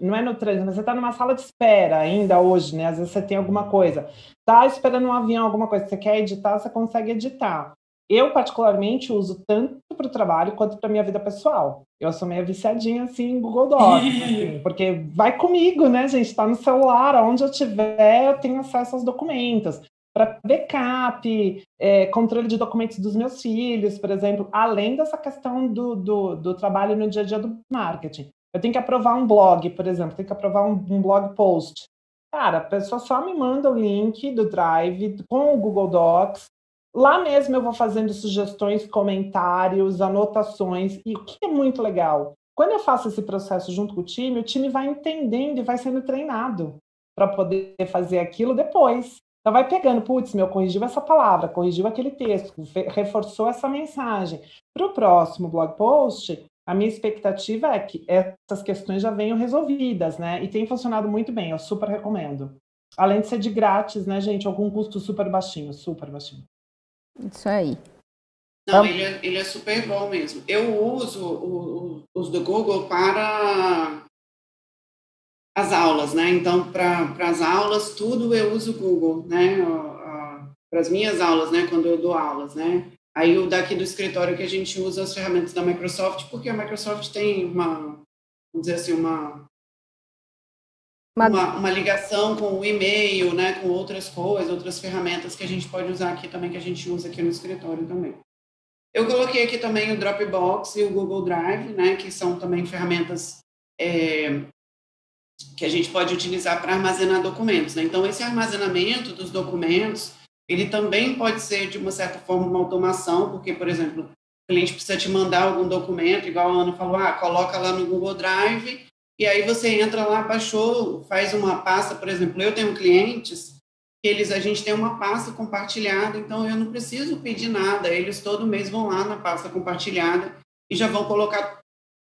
não é no trânsito, mas você tá numa sala de espera ainda hoje, né? Às vezes você tem alguma coisa. Tá esperando um avião, alguma coisa, você quer editar, você consegue editar. Eu, particularmente, uso tanto para o trabalho quanto para minha vida pessoal. Eu sou meio viciadinha, assim, em Google Docs, assim, porque vai comigo, né, gente? Tá no celular, onde eu tiver, eu tenho acesso aos documentos para backup, é, controle de documentos dos meus filhos, por exemplo, além dessa questão do, do, do, trabalho no dia a dia do marketing. Eu tenho que aprovar um blog, por exemplo, tenho que aprovar um, um blog post. Cara, a pessoa só me manda o link do Drive com o Google Docs. Lá mesmo eu vou fazendo sugestões, comentários, anotações. E o que é muito legal? Quando eu faço esse processo junto com o time, o time vai entendendo e vai sendo treinado para poder fazer aquilo depois. Então vai pegando, putz, meu, corrigiu essa palavra, corrigiu aquele texto, reforçou essa mensagem. Para o próximo blog post, a minha expectativa é que essas questões já venham resolvidas, né? E tem funcionado muito bem, eu super recomendo. Além de ser de grátis, né, gente? Algum custo super baixinho, super baixinho. Isso aí. Não, ele é, ele é super bom mesmo. Eu uso o, o, os do Google para as aulas, né? Então, para as aulas, tudo eu uso o Google, né? Para as minhas aulas, né? Quando eu dou aulas, né? Aí o daqui do escritório que a gente usa as ferramentas da Microsoft, porque a Microsoft tem uma, vamos dizer assim, uma uma, uma, ligação com o e-mail, né? Com outras coisas, outras ferramentas que a gente pode usar aqui também, que a gente usa aqui no escritório também. Eu coloquei aqui também o Dropbox e o Google Drive, né? Que são também ferramentas é, que a gente pode utilizar para armazenar documentos. Né? Então, esse armazenamento dos documentos, ele também pode ser, de uma certa forma, uma automação, porque, por exemplo, o cliente precisa te mandar algum documento, igual a Ana falou, ah, coloca lá no Google Drive, e aí você entra lá, baixou, faz uma pasta, por exemplo, eu tenho clientes eles a gente tem uma pasta compartilhada, então eu não preciso pedir nada, eles todo mês vão lá na pasta compartilhada e já vão colocar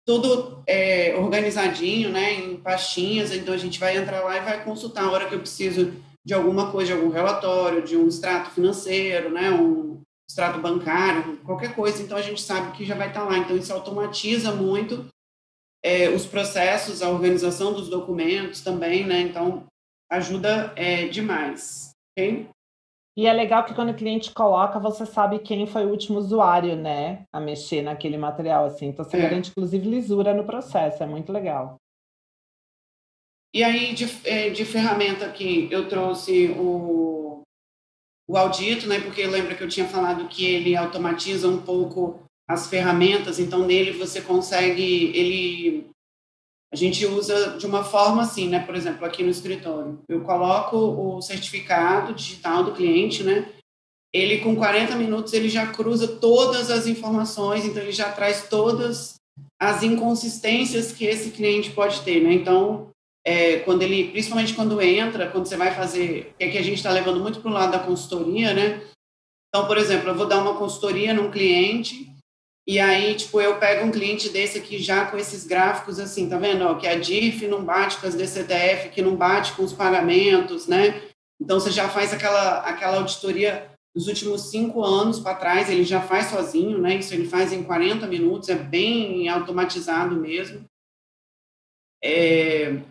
tudo é, organizadinho, né, em pastinhas, então a gente vai entrar lá e vai consultar a hora que eu preciso de alguma coisa, de algum relatório, de um extrato financeiro, né, um extrato bancário, qualquer coisa, então a gente sabe que já vai estar lá, então isso automatiza muito é, os processos, a organização dos documentos também, né, então ajuda é, demais, ok? E é legal que quando o cliente coloca, você sabe quem foi o último usuário, né, a mexer naquele material, assim. Então, você é. garante, inclusive, lisura no processo. É muito legal. E aí, de, é, de ferramenta aqui, eu trouxe o, o audito, né, porque lembra que eu tinha falado que ele automatiza um pouco as ferramentas, então nele você consegue, ele a gente usa de uma forma assim, né? Por exemplo, aqui no escritório, eu coloco o certificado digital do cliente, né? Ele com 40 minutos ele já cruza todas as informações, então ele já traz todas as inconsistências que esse cliente pode ter, né? Então, é, quando ele, principalmente quando entra, quando você vai fazer, é que a gente está levando muito para o lado da consultoria, né? Então, por exemplo, eu vou dar uma consultoria num cliente e aí, tipo, eu pego um cliente desse aqui já com esses gráficos assim, tá vendo? Ó, que a DIF não bate com as DCTF, que não bate com os pagamentos, né? Então, você já faz aquela, aquela auditoria dos últimos cinco anos para trás, ele já faz sozinho, né? Isso ele faz em 40 minutos, é bem automatizado mesmo. É,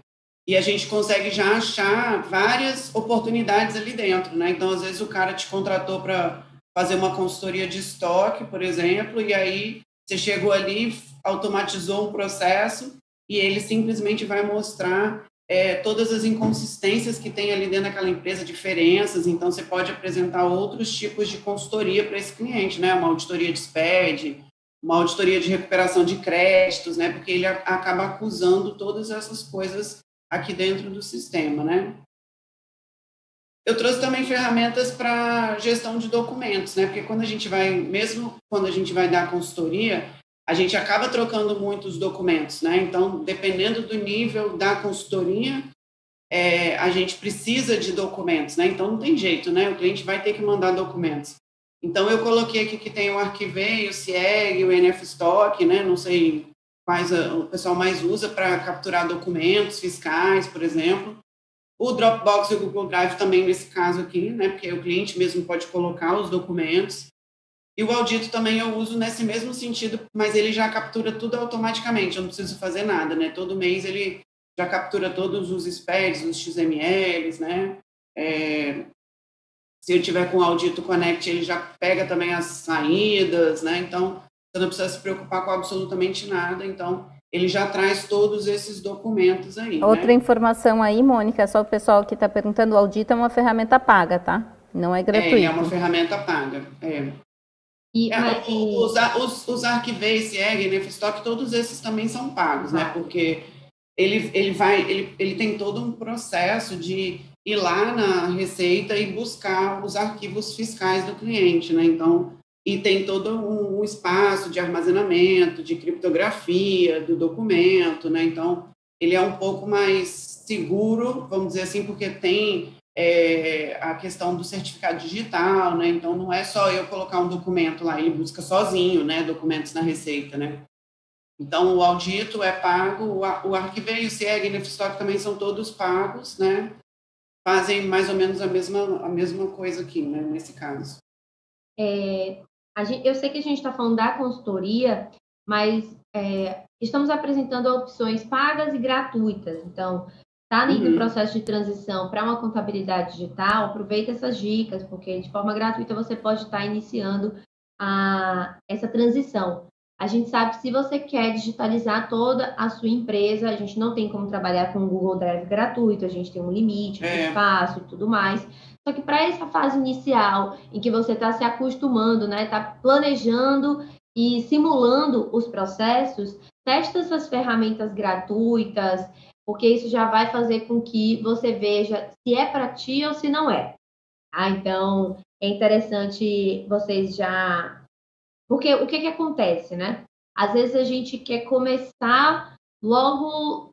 e a gente consegue já achar várias oportunidades ali dentro, né? Então, às vezes, o cara te contratou para fazer uma consultoria de estoque, por exemplo, e aí você chegou ali, automatizou um processo e ele simplesmente vai mostrar é, todas as inconsistências que tem ali dentro daquela empresa, diferenças. Então, você pode apresentar outros tipos de consultoria para esse cliente, né? Uma auditoria de SPED, uma auditoria de recuperação de créditos, né? Porque ele acaba acusando todas essas coisas aqui dentro do sistema, né? Eu trouxe também ferramentas para gestão de documentos, né? Porque quando a gente vai, mesmo quando a gente vai dar consultoria, a gente acaba trocando muitos documentos, né? Então, dependendo do nível da consultoria, é, a gente precisa de documentos, né? Então, não tem jeito, né? O cliente vai ter que mandar documentos. Então, eu coloquei aqui que tem o Arquivei, o CIEG, o NFStock, né? Não sei quais o pessoal mais usa para capturar documentos fiscais, por exemplo. O Dropbox e o Google Drive também nesse caso aqui, né, porque o cliente mesmo pode colocar os documentos. E o audito também eu uso nesse mesmo sentido, mas ele já captura tudo automaticamente, eu não preciso fazer nada, né? Todo mês ele já captura todos os SPEDs, os XMLs, né? É, se eu tiver com o Audito Connect, ele já pega também as saídas, né? Então, você não precisa se preocupar com absolutamente nada. Então, ele já traz todos esses documentos aí. Outra né? informação aí, Mônica, só o pessoal que está perguntando, o Audita é uma ferramenta paga, tá? Não é gratuito. É, é uma ferramenta paga, é. E, é, mas... os, os, os Arquivei, CIEG, Nefstock, todos esses também são pagos, né? Porque ele, ele vai, ele, ele tem todo um processo de ir lá na Receita e buscar os arquivos fiscais do cliente, né? Então, e tem todo um, espaço de armazenamento, de criptografia do documento, né? Então, ele é um pouco mais seguro, vamos dizer assim, porque tem é, a questão do certificado digital, né? Então, não é só eu colocar um documento lá, ele busca sozinho, né? Documentos na Receita, né? Então, o audito é pago, o Arquivei, o CIEG e o Nefstock também são todos pagos, né? Fazem mais ou menos a mesma, a mesma coisa aqui, né? Nesse caso. É, Gente, eu sei que a gente está falando da consultoria, mas é, estamos apresentando opções pagas e gratuitas. Então, está uhum. no processo de transição para uma contabilidade digital, aproveita essas dicas, porque de forma gratuita você pode estar tá iniciando a, essa transição. A gente sabe que se você quer digitalizar toda a sua empresa, a gente não tem como trabalhar com o Google Drive gratuito, a gente tem um limite, um é. espaço e tudo mais. Só que para essa fase inicial, em que você está se acostumando, né, está planejando e simulando os processos, testa essas ferramentas gratuitas, porque isso já vai fazer com que você veja se é para ti ou se não é. Ah, então, é interessante vocês já. Porque o que, que acontece, né? Às vezes a gente quer começar logo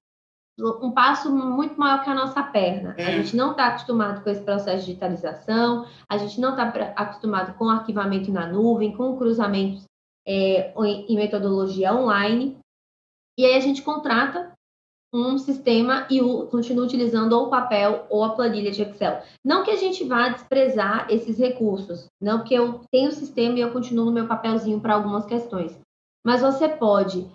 um passo muito maior que a nossa perna. É. A gente não está acostumado com esse processo de digitalização, a gente não está acostumado com arquivamento na nuvem, com cruzamentos é, em metodologia online. E aí a gente contrata um sistema e o, continua utilizando ou o papel ou a planilha de Excel. Não que a gente vá desprezar esses recursos, não que eu tenho o sistema e eu continuo no meu papelzinho para algumas questões. Mas você pode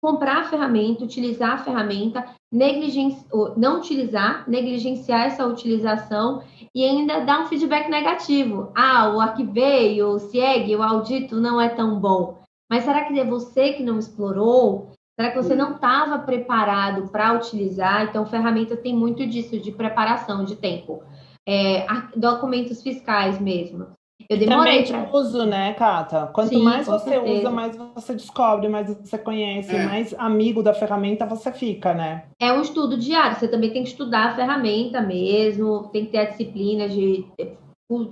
comprar a ferramenta, utilizar a ferramenta, não utilizar, negligenciar essa utilização e ainda dar um feedback negativo. Ah, o arquivei, o SIEG, o audito não é tão bom. Mas será que é você que não explorou? Será que você não estava preparado para utilizar? Então, ferramenta tem muito disso, de preparação, de tempo. É, documentos fiscais mesmo. Eu demorei Também pra... uso, né, Cata? Quanto Sim, mais você certeza. usa, mais você descobre, mais você conhece, é. mais amigo da ferramenta você fica, né? É um estudo diário. Você também tem que estudar a ferramenta mesmo, tem que ter a disciplina de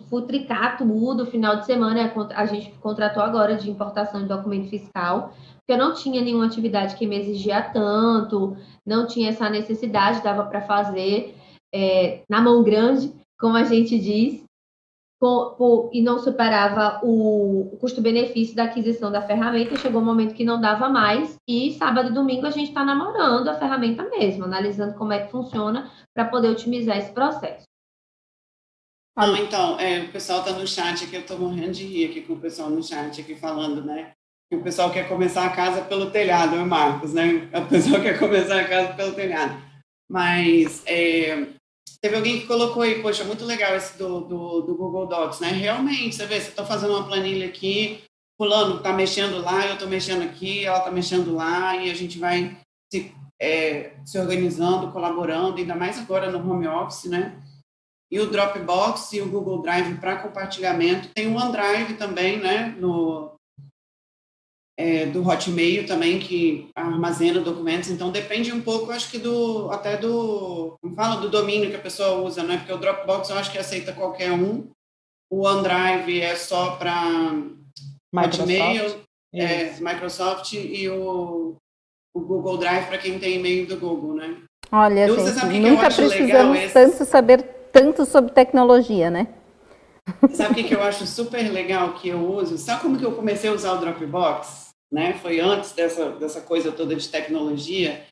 futricar tudo. Final de semana a gente contratou agora de importação de documento fiscal, porque eu não tinha nenhuma atividade que me exigia tanto, não tinha essa necessidade, dava para fazer é, na mão grande, como a gente diz por, e não superava o, o custo-benefício da aquisição da ferramenta, chegou um momento que não dava mais, e sábado e domingo a gente está namorando a ferramenta mesmo, analisando como é que funciona para poder otimizar esse processo. Ah, então, é, o pessoal está no chat aqui, eu estou morrendo de rir aqui com o pessoal no chat aqui falando, né? Que o pessoal quer começar a casa pelo telhado, Marcos, né? O pessoal quer começar a casa pelo telhado. Mas é, Teve alguém que colocou aí, poxa, muito legal esse do, do, do Google Docs, né? Realmente, você vê, você está fazendo uma planilha aqui, fulano está mexendo lá, eu estou mexendo aqui, ela está mexendo lá, e a gente vai se, é, se organizando, colaborando, ainda mais agora no home office, né? E o Dropbox e o Google Drive para compartilhamento. Tem o OneDrive também, né? No, é, do Hotmail também, que armazena documentos, então depende um pouco, acho que do, até do, como fala, do domínio que a pessoa usa, né, porque o Dropbox eu acho que aceita qualquer um, o OneDrive é só para Hotmail, é, Microsoft e o, o Google Drive para quem tem e-mail do Google, né? Olha, gente, nunca precisamos tanto saber tanto sobre tecnologia, né? Sabe o que, que eu acho super legal que eu uso? Sabe como que eu comecei a usar o Dropbox? né? Foi antes dessa, dessa coisa toda de tecnologia.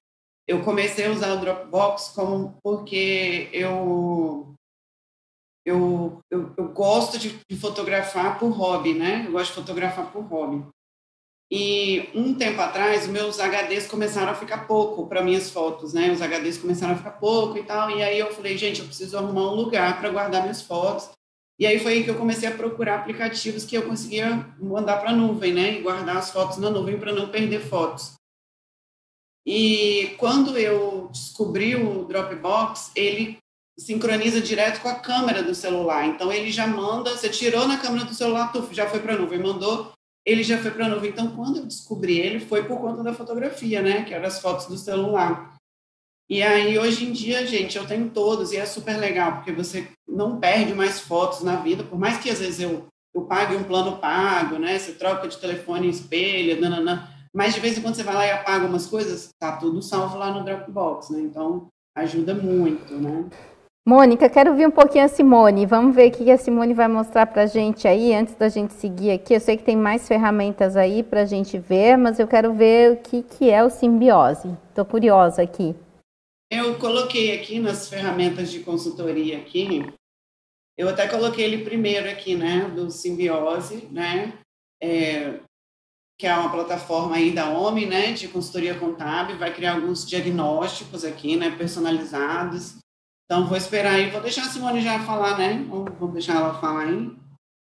Eu comecei a usar o Dropbox como porque eu eu, eu, eu gosto de, de, fotografar por hobby, né? Eu gosto de fotografar por hobby. E um tempo atrás, meus HDs começaram a ficar pouco para minhas fotos, né? Os HDs começaram a ficar pouco e tal. E aí eu falei, gente, eu preciso arrumar um lugar para guardar minhas fotos. E aí foi aí que eu comecei a procurar aplicativos que eu conseguia mandar para a nuvem, né? E guardar as fotos na nuvem para não perder fotos. E quando eu descobri o Dropbox, ele sincroniza direto com a câmera do celular. Então ele já manda, você tirou na câmera do celular, já foi para a nuvem, mandou, ele já foi para a nuvem. Então quando eu descobri ele, foi por conta da fotografia, né? Que eram as fotos do celular. E aí, hoje em dia, gente, eu tenho todos e é super legal, porque você não perde mais fotos na vida, por mais que às vezes eu, eu pague um plano pago, né? Você troca de telefone, espelha, nananã, mas de vez em quando você vai lá e apaga umas coisas, tá tudo salvo lá no Dropbox, né? Então, ajuda muito, né? Mônica, quero ouvir um pouquinho a Simone. Vamos ver o que a Simone vai mostrar para a gente aí, antes da gente seguir aqui. Eu sei que tem mais ferramentas aí para a gente ver, mas eu quero ver o que, que é o simbiose. Estou curiosa aqui. Eu coloquei aqui nas ferramentas de consultoria aqui, eu até coloquei ele primeiro aqui, né, do Simbiose, né, é, que é uma plataforma aí da OMI, né, de consultoria contábil, vai criar alguns diagnósticos aqui, né, personalizados. Então, vou esperar aí, vou deixar a Simone já falar, né, vamos deixar ela falar aí.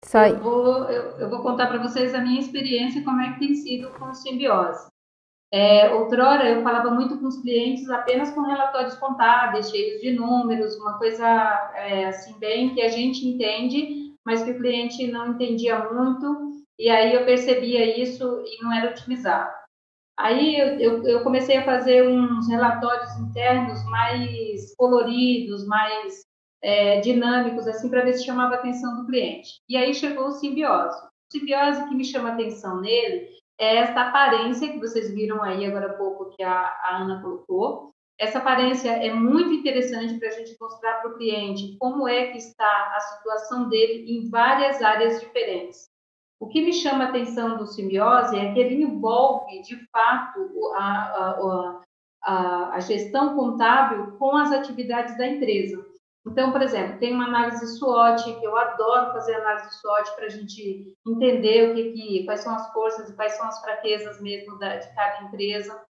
Isso aí. Eu vou, eu, eu vou contar para vocês a minha experiência, como é que tem sido com o Simbiose. É, outrora eu falava muito com os clientes apenas com relatórios contábeis, cheios de números, uma coisa é, assim bem que a gente entende, mas que o cliente não entendia muito, e aí eu percebia isso e não era otimizado. Aí eu, eu, eu comecei a fazer uns relatórios internos mais coloridos, mais é, dinâmicos, assim, para ver se chamava a atenção do cliente. E aí chegou o simbiose. O simbiose que me chama a atenção nele é essa aparência que vocês viram aí agora há pouco que a, a Ana colocou. Essa aparência é muito interessante para a gente mostrar para o cliente como é que está a situação dele em várias áreas diferentes. O que me chama a atenção do simbiose é que ele envolve, de fato, a, a, a, a gestão contábil com as atividades da empresa. Então, por exemplo, tem uma análise SWOT, que eu adoro fazer análise SWOT para a gente entender o que, que, quais são as forças e quais são as fraquezas mesmo da, de cada empresa.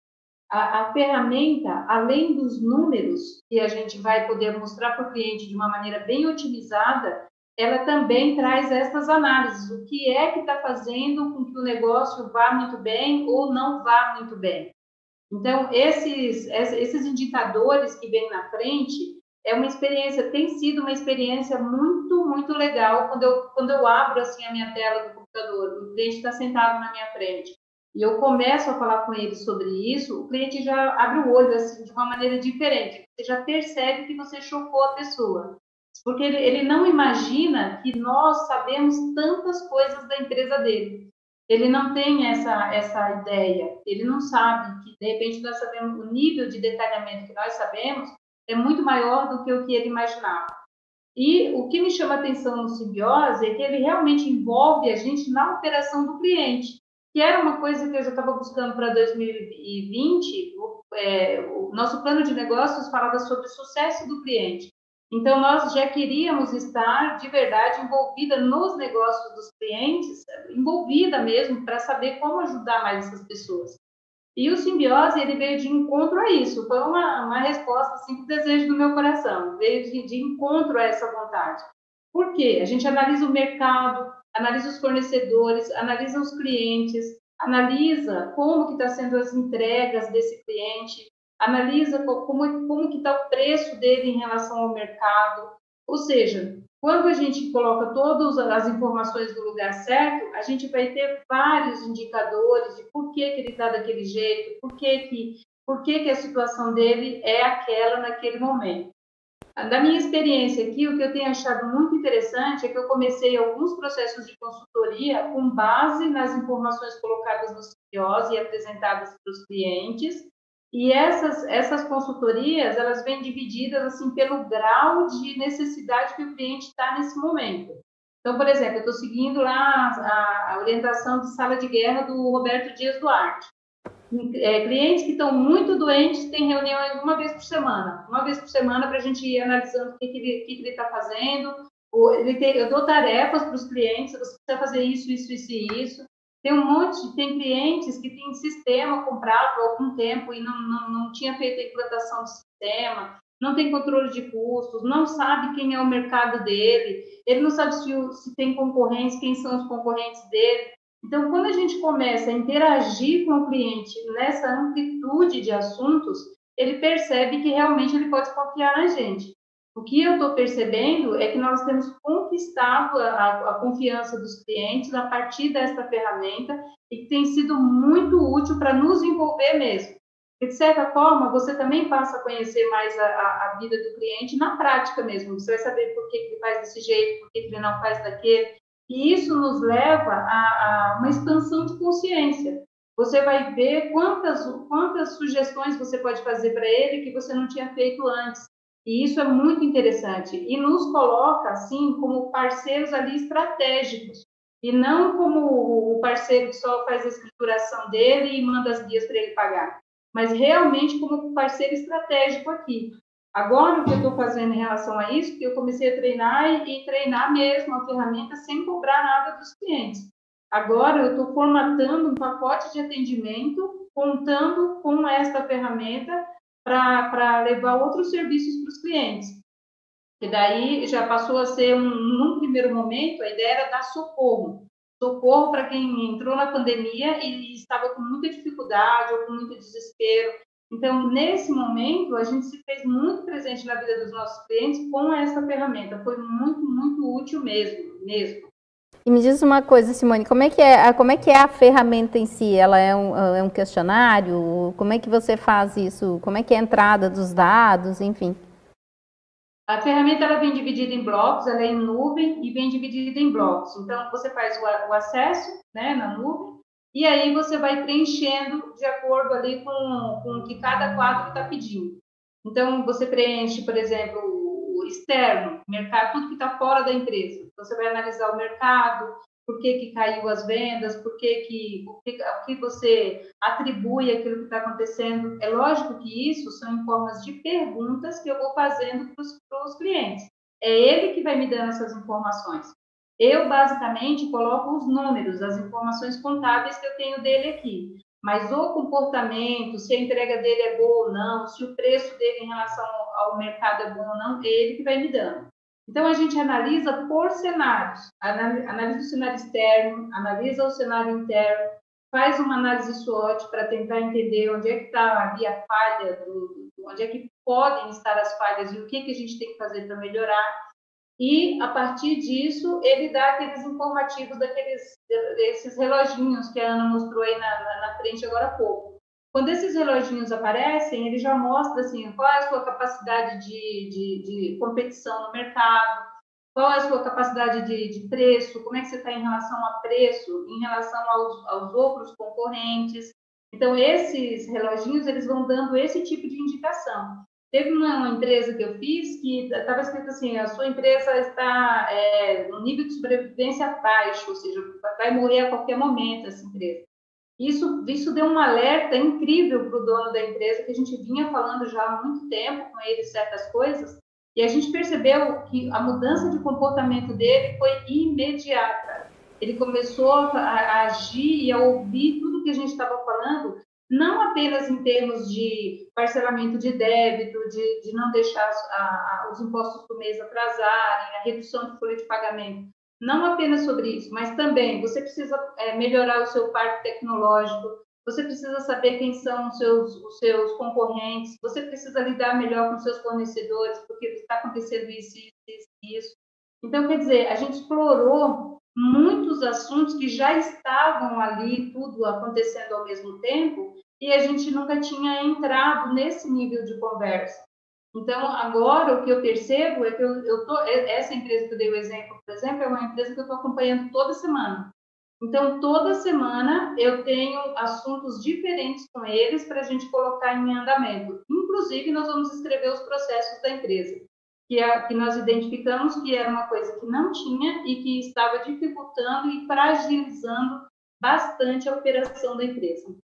A, a, ferramenta, além dos números que a gente vai poder mostrar para o cliente de uma maneira bem otimizada, ela também traz essas análises. O que é que está fazendo com que o negócio vá muito bem ou não vá muito bem? Então, esses, esses indicadores que vêm na frente, é uma experiência, tem sido uma experiência muito, muito legal quando eu, quando eu abro assim a minha tela do computador, o cliente está sentado na minha frente e eu começo a falar com ele sobre isso, o cliente já abre o olho assim de uma maneira diferente. Você já percebe que você chocou a pessoa, porque ele, ele não imagina que nós sabemos tantas coisas da empresa dele. Ele não tem essa essa ideia. Ele não sabe que de repente nós sabemos o nível de detalhamento que nós sabemos é muito maior do que o que ele imaginava. E o que me chama a atenção no simbiose é que ele realmente envolve a gente na operação do cliente, que era uma coisa que eu já estava buscando para 2020. O, é, o nosso plano de negócios falava sobre o sucesso do cliente. Então, nós já queríamos estar de verdade envolvida nos negócios dos clientes, envolvida mesmo, para saber como ajudar mais essas pessoas. E o simbiose, ele veio de encontro a isso, foi uma, uma resposta, assim, o desejo do meu coração, veio de, de encontro a essa vontade. Por quê? A gente analisa o mercado, analisa os fornecedores, analisa os clientes, analisa como que está sendo as entregas desse cliente, analisa como, como que está o preço dele em relação ao mercado. Ou seja, quando a gente coloca todas as informações no lugar certo, a gente vai ter vários indicadores de por que, que ele está daquele jeito, por que, que, por que, que a situação dele é aquela naquele momento. Da minha experiência aqui, o que eu tenho achado muito interessante é que eu comecei alguns processos de consultoria com base nas informações colocadas no simbiose e apresentadas para os clientes, e essas, essas consultorias, elas vêm divididas assim pelo grau de necessidade que o cliente está nesse momento. Então, por exemplo, eu estou seguindo lá a, a, orientação de sala de guerra do Roberto Dias Duarte. É, clientes que estão muito doentes têm reuniões uma vez por semana. Uma vez por semana para a gente ir analisando o que, que ele está fazendo. Ele tem, eu dou tarefas para os clientes, você precisa fazer isso, isso, isso e isso. Tem um monte, tem clientes que têm sistema comprado há algum tempo e não, não, não tinha feito a implantação do sistema, não tem controle de custos, não sabe quem é o mercado dele, ele não sabe se, se tem concorrentes, quem são os concorrentes dele. Então, quando a gente começa a interagir com o cliente nessa amplitude de assuntos, ele percebe que realmente ele pode confiar na gente. O que eu estou percebendo é que nós temos conquistado a, a, confiança dos clientes a partir desta ferramenta e que tem sido muito útil para nos envolver mesmo. De certa forma, você também passa a conhecer mais a, a, a, vida do cliente na prática mesmo. Você vai saber por que ele faz desse jeito, por que ele não faz daquele. E isso nos leva a, a uma expansão de consciência. Você vai ver quantas, quantas sugestões você pode fazer para ele que você não tinha feito antes. E isso é muito interessante e nos coloca assim como parceiros ali estratégicos e não como o parceiro que só faz a escrituração dele e manda as guias para ele pagar, mas realmente como parceiro estratégico aqui. Agora, o que eu estou fazendo em relação a isso, que eu comecei a treinar e, e treinar mesmo a ferramenta sem cobrar nada dos clientes. Agora, eu estou formatando um pacote de atendimento contando com esta ferramenta para levar outros serviços para os clientes. E daí já passou a ser, um, num primeiro momento, a ideia era dar socorro. Socorro para quem entrou na pandemia e estava com muita dificuldade ou com muito desespero. Então, nesse momento, a gente se fez muito presente na vida dos nossos clientes com essa ferramenta. Foi muito, muito útil mesmo, mesmo. E me diz uma coisa, Simone, como é que é, como é, que é a ferramenta em si? Ela é um, é um questionário? Como é que você faz isso? Como é que é a entrada dos dados, enfim? A ferramenta ela vem dividida em blocos, ela é em nuvem e vem dividida em blocos. Então, você faz o, o acesso né, na nuvem e aí você vai preenchendo de acordo ali com, com o que cada quadro está pedindo. Então, você preenche, por exemplo, o externo, mercado, tudo que está fora da empresa. Então, você vai analisar o mercado, por que, que caiu as vendas, por que, que, o, que, o que você atribui aquilo que está acontecendo. É lógico que isso são em formas de perguntas que eu vou fazendo para os clientes. É ele que vai me dando essas informações. Eu, basicamente, coloco os números, as informações contábeis que eu tenho dele aqui. Mas o comportamento, se a entrega dele é boa ou não, se o preço dele em relação ao mercado é bom ou não, é ele que vai me dando. Então, a gente analisa por cenários, analisa o cenário externo, analisa o cenário interno, faz uma análise SWOT para tentar entender onde é que está a falha, do, onde é que podem estar as falhas e o que, que a gente tem que fazer para melhorar. E, a partir disso, ele dá aqueles informativos daqueles desses reloginhos que a Ana mostrou aí na, na, na frente agora há pouco. Quando esses reloginhos aparecem, ele já mostra assim, qual é a sua capacidade de, de, de competição no mercado, qual é a sua capacidade de, de preço, como é que você está em relação a preço, em relação aos, aos outros concorrentes. Então, esses reloginhos, eles vão dando esse tipo de indicação. Teve uma, uma empresa que eu fiz que estava escrito assim, a sua empresa está é, no nível de sobrevivência baixo, ou seja, vai morrer a qualquer momento essa empresa. Isso, isso deu um alerta incrível para o dono da empresa, que a gente vinha falando já há muito tempo com ele certas coisas, e a gente percebeu que a mudança de comportamento dele foi imediata. Ele começou a, agir e a ouvir tudo que a gente estava falando, não apenas em termos de parcelamento de débito, de, de não deixar a, a, os impostos do mês atrasarem, a redução de folha de pagamento, não apenas sobre isso, mas também você precisa é, melhorar o seu parque tecnológico, você precisa saber quem são os seus, os seus concorrentes, você precisa lidar melhor com seus fornecedores, porque está acontecendo isso, isso, isso. Então, quer dizer, a gente explorou muitos assuntos que já estavam ali, tudo acontecendo ao mesmo tempo, e a gente nunca tinha entrado nesse nível de conversa. Então, agora o que eu percebo é que eu, eu tô, é, essa empresa que eu dei o exemplo, por exemplo, é uma empresa que eu estou acompanhando toda semana. Então, toda semana eu tenho assuntos diferentes com eles para a gente colocar em andamento. Inclusive, nós vamos escrever os processos da empresa, que, é, que nós identificamos que era uma coisa que não tinha e que estava dificultando e fragilizando bastante a operação da empresa.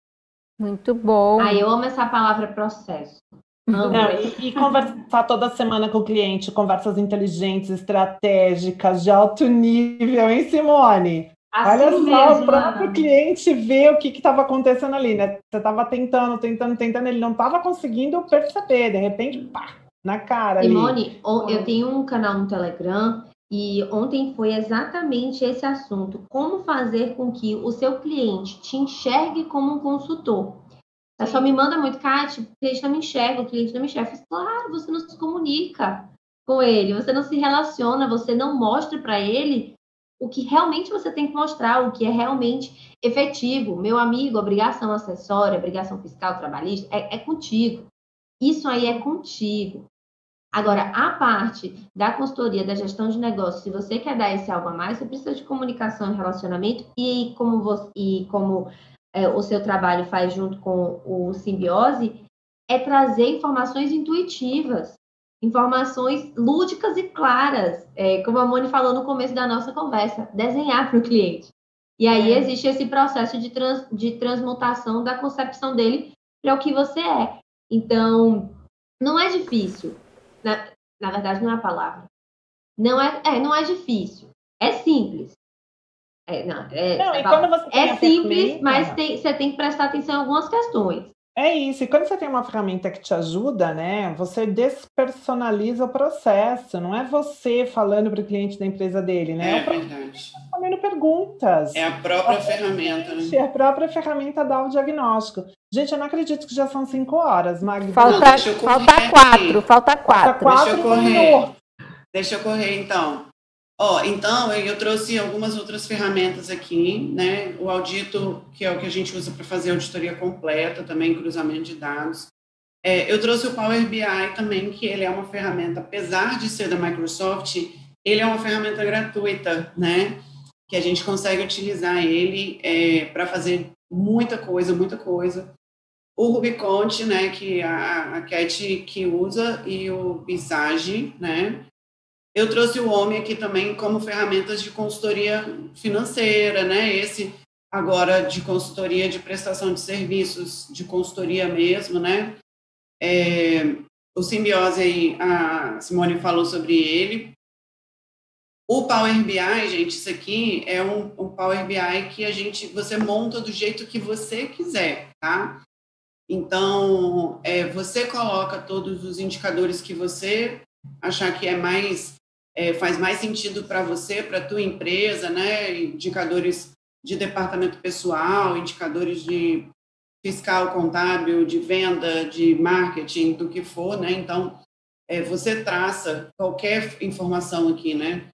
Muito bom. Ah, eu amo essa palavra processo. Não, e, e, conversar toda semana com o cliente, conversas inteligentes, estratégicas, de alto nível, hein, Simone? Assim Olha só, mesmo, o próprio Ana. cliente vê o que estava acontecendo ali, né? Você estava tentando, tentando, tentando, ele não estava conseguindo perceber, de repente, pá, na cara. Simone, ali. eu tenho um canal no Telegram e ontem foi exatamente esse assunto: como fazer com que o seu cliente te enxergue como um consultor. Ela só me manda muito, Kátia, o cliente não me enxerga, o cliente não me enxerga. Eu fiz, claro, você não se comunica com ele, você não se relaciona, você não mostra para ele o que realmente você tem que mostrar, o que é realmente efetivo. Meu amigo, obrigação acessória, obrigação fiscal, trabalhista, é, é contigo. Isso aí é contigo. Agora, a parte da consultoria, da gestão de negócio, se você quer dar esse algo a mais, você precisa de comunicação e relacionamento e como, você, e como é, o seu trabalho faz junto com o simbiose é trazer informações intuitivas, informações lúdicas e claras, é, como a Moni falou no começo da nossa conversa, desenhar para o cliente. E aí é. existe esse processo de, trans, de transmutação da concepção dele para o que você é. Então, não é difícil. Na, na verdade, não é a palavra. Não é, é, não é difícil. É simples. É, não, é, não, e quando você é simples, mas tem, você tem que prestar atenção em algumas questões. É isso, e quando você tem uma ferramenta que te ajuda, né, você despersonaliza o processo, não é você falando para o cliente da empresa dele, né? É, é verdade. Respondendo perguntas. É a própria ferramenta, né? É a própria ferramenta dá o diagnóstico. Gente, eu não acredito que já são cinco horas, Magda. Falta, não, falta quatro, falta quatro. Falta quatro deixa eu correr. Deixa eu correr, então. Ó, então, eu trouxe algumas outras ferramentas aqui, né? O audito, que é o que a gente usa para fazer auditoria completa, também cruzamento de dados. É, eu trouxe o Power BI também, que ele é uma ferramenta, apesar de ser da Microsoft, ele é uma ferramenta gratuita, né? Que a gente consegue utilizar ele é, para fazer muita coisa, muita coisa. O Rubiconte, né, que a, a Cat que usa, e o Visage, né? Eu trouxe o Homem aqui também como ferramentas de consultoria financeira, né? Esse agora de consultoria de prestação de serviços, de consultoria mesmo, né? É, o Simbiose aí, a Simone falou sobre ele. O Power BI, gente, isso aqui é um, um Power BI que a gente, você monta do jeito que você quiser, tá? Então, é, você coloca todos os indicadores que você achar que é mais, é, faz mais sentido para você, para a tua empresa, né? Indicadores de departamento pessoal, indicadores de fiscal, contábil, de venda, de marketing, do que for, né? Então, é, você traça qualquer informação aqui, né?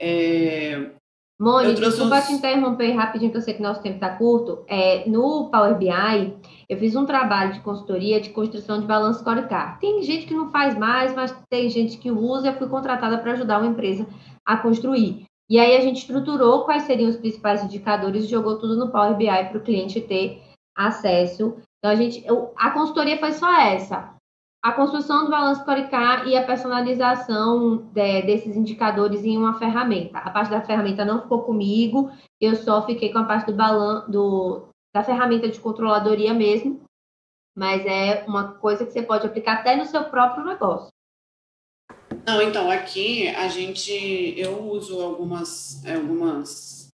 É, Mônica, desculpa uns... te interromper rapidinho, que eu sei que nosso tempo está curto. É, no Power BI, eu fiz um trabalho de consultoria de construção de balanço scorecard. Tem gente que não faz mais, mas tem gente que usa. Eu fui contratada para ajudar uma empresa a construir. E aí a gente estruturou quais seriam os principais indicadores e jogou tudo no Power BI para o cliente ter acesso. Então, a gente, a consultoria foi só essa. A construção do balanço Coricá e a personalização de, desses indicadores em uma ferramenta. A parte da ferramenta não ficou comigo, eu só fiquei com a parte do balan do, da ferramenta de controladoria mesmo, mas é uma coisa que você pode aplicar até no seu próprio negócio. Não, então, aqui a gente, eu uso algumas, algumas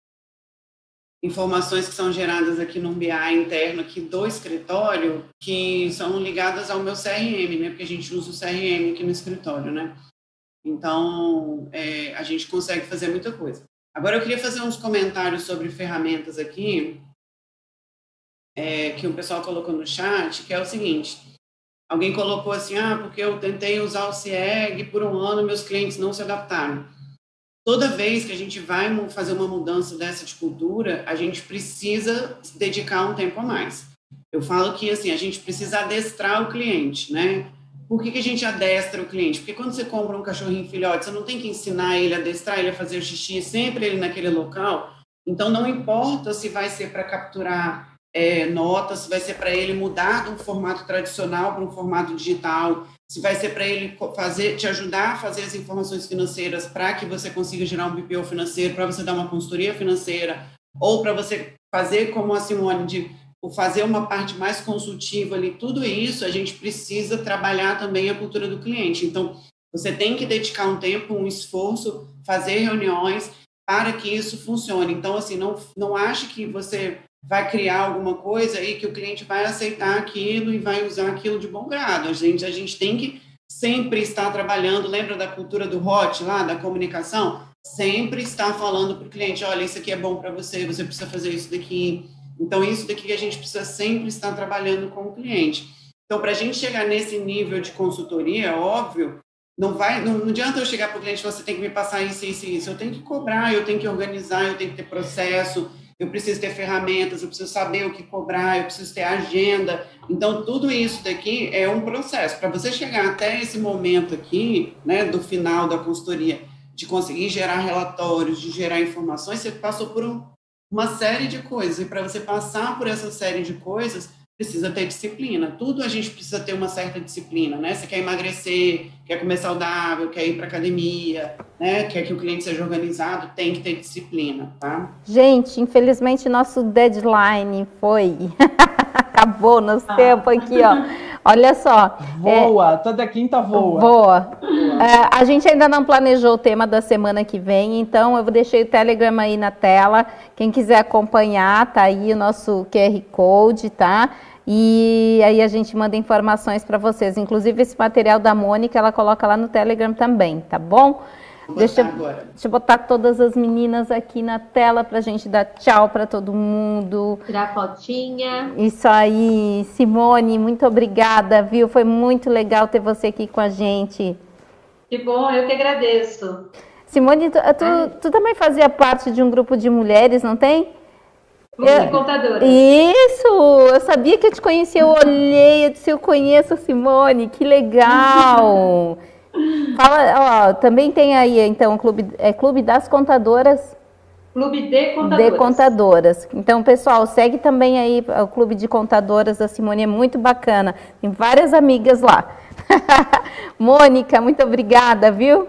informações que são geradas aqui no BI interno aqui do escritório, que são ligadas ao meu CRM, né? Porque a gente usa o CRM aqui no escritório, né? Então, é, a gente consegue fazer muita coisa. Agora, eu queria fazer uns comentários sobre ferramentas aqui, é, que o pessoal colocou no chat, que é o seguinte. Alguém colocou assim, ah, porque eu tentei usar o CIEG por um ano, meus clientes não se adaptaram toda vez que a gente vai fazer uma mudança dessa de cultura, a gente precisa dedicar um tempo a mais. Eu falo que assim, a gente precisa adestrar o cliente, né? Por que, que a gente adestra o cliente? Porque quando você compra um cachorrinho filhote, você não tem que ensinar ele a adestrar ele a fazer o xixi sempre ele naquele local. Então, não importa se vai ser para capturar é, notas, se vai ser para ele mudar de um formato tradicional para um formato digital, se vai ser para ele fazer, te ajudar a fazer as informações financeiras para que você consiga gerar um BPO financeiro, para você dar uma consultoria financeira, ou para você fazer como a Simone, de fazer uma parte mais consultiva ali, tudo isso a gente precisa trabalhar também a cultura do cliente. Então, você tem que dedicar um tempo, um esforço, fazer reuniões para que isso funcione. Então, assim, não, não ache que você vai criar alguma coisa e que o cliente vai aceitar aquilo e vai usar aquilo de bom grado. A gente, a gente tem que sempre estar trabalhando, lembra da cultura do hot lá, da comunicação? Sempre estar falando para o cliente, olha, isso aqui é bom para você, você precisa fazer isso daqui. Então, isso daqui que a gente precisa sempre estar trabalhando com o cliente. Então, para a gente chegar nesse nível de consultoria, óbvio, não vai, não, não adianta eu chegar para o cliente, você tem que me passar isso, isso isso. Eu tenho que cobrar, eu tenho que organizar, eu tenho que ter processo, eu preciso ter ferramentas, eu preciso saber o que cobrar, eu preciso ter agenda. Então, tudo isso daqui é um processo. Para você chegar até esse momento aqui, né, do final da consultoria, de conseguir gerar relatórios, de gerar informações, você passou por um, uma série de coisas. E para você passar por essa série de coisas, precisa ter disciplina. Tudo a gente precisa ter uma certa disciplina, né? Você quer emagrecer, quer comer saudável, quer ir para academia, né? Quer que o cliente seja organizado, tem que ter disciplina, tá? Gente, infelizmente nosso deadline foi acabou nosso ah. tempo aqui, ó. Olha só. Voa, é, toda quinta voa. Voa. É, a gente ainda não planejou o tema da semana que vem, então eu vou deixar o Telegram aí na tela. Quem quiser acompanhar, tá aí o nosso QR Code, tá? E aí a gente manda informações para vocês. Inclusive esse material da Mônica, ela coloca lá no Telegram também, tá bom? Deixa, deixa, eu botar todas as meninas aqui na tela para a gente dar tchau para todo mundo. Tirar fotinha. Isso aí, Simone, muito obrigada, viu? Foi muito legal ter você aqui com a gente. Que bom, eu que agradeço. Simone, tu, tu, tu também fazia parte de um grupo de mulheres, não tem? Eu, de Contadoras. Isso! Eu sabia que eu te conhecia, eu olhei, eu disse, eu conheço a Simone, que legal! Fala, ó, também tem aí, então, o clube, é Clube das Contadoras. Clube de Contadoras. De Contadoras. Então, pessoal, segue também aí o Clube de Contadoras da Simone, é muito bacana. Tem várias amigas lá. Mônica, muito obrigada, viu?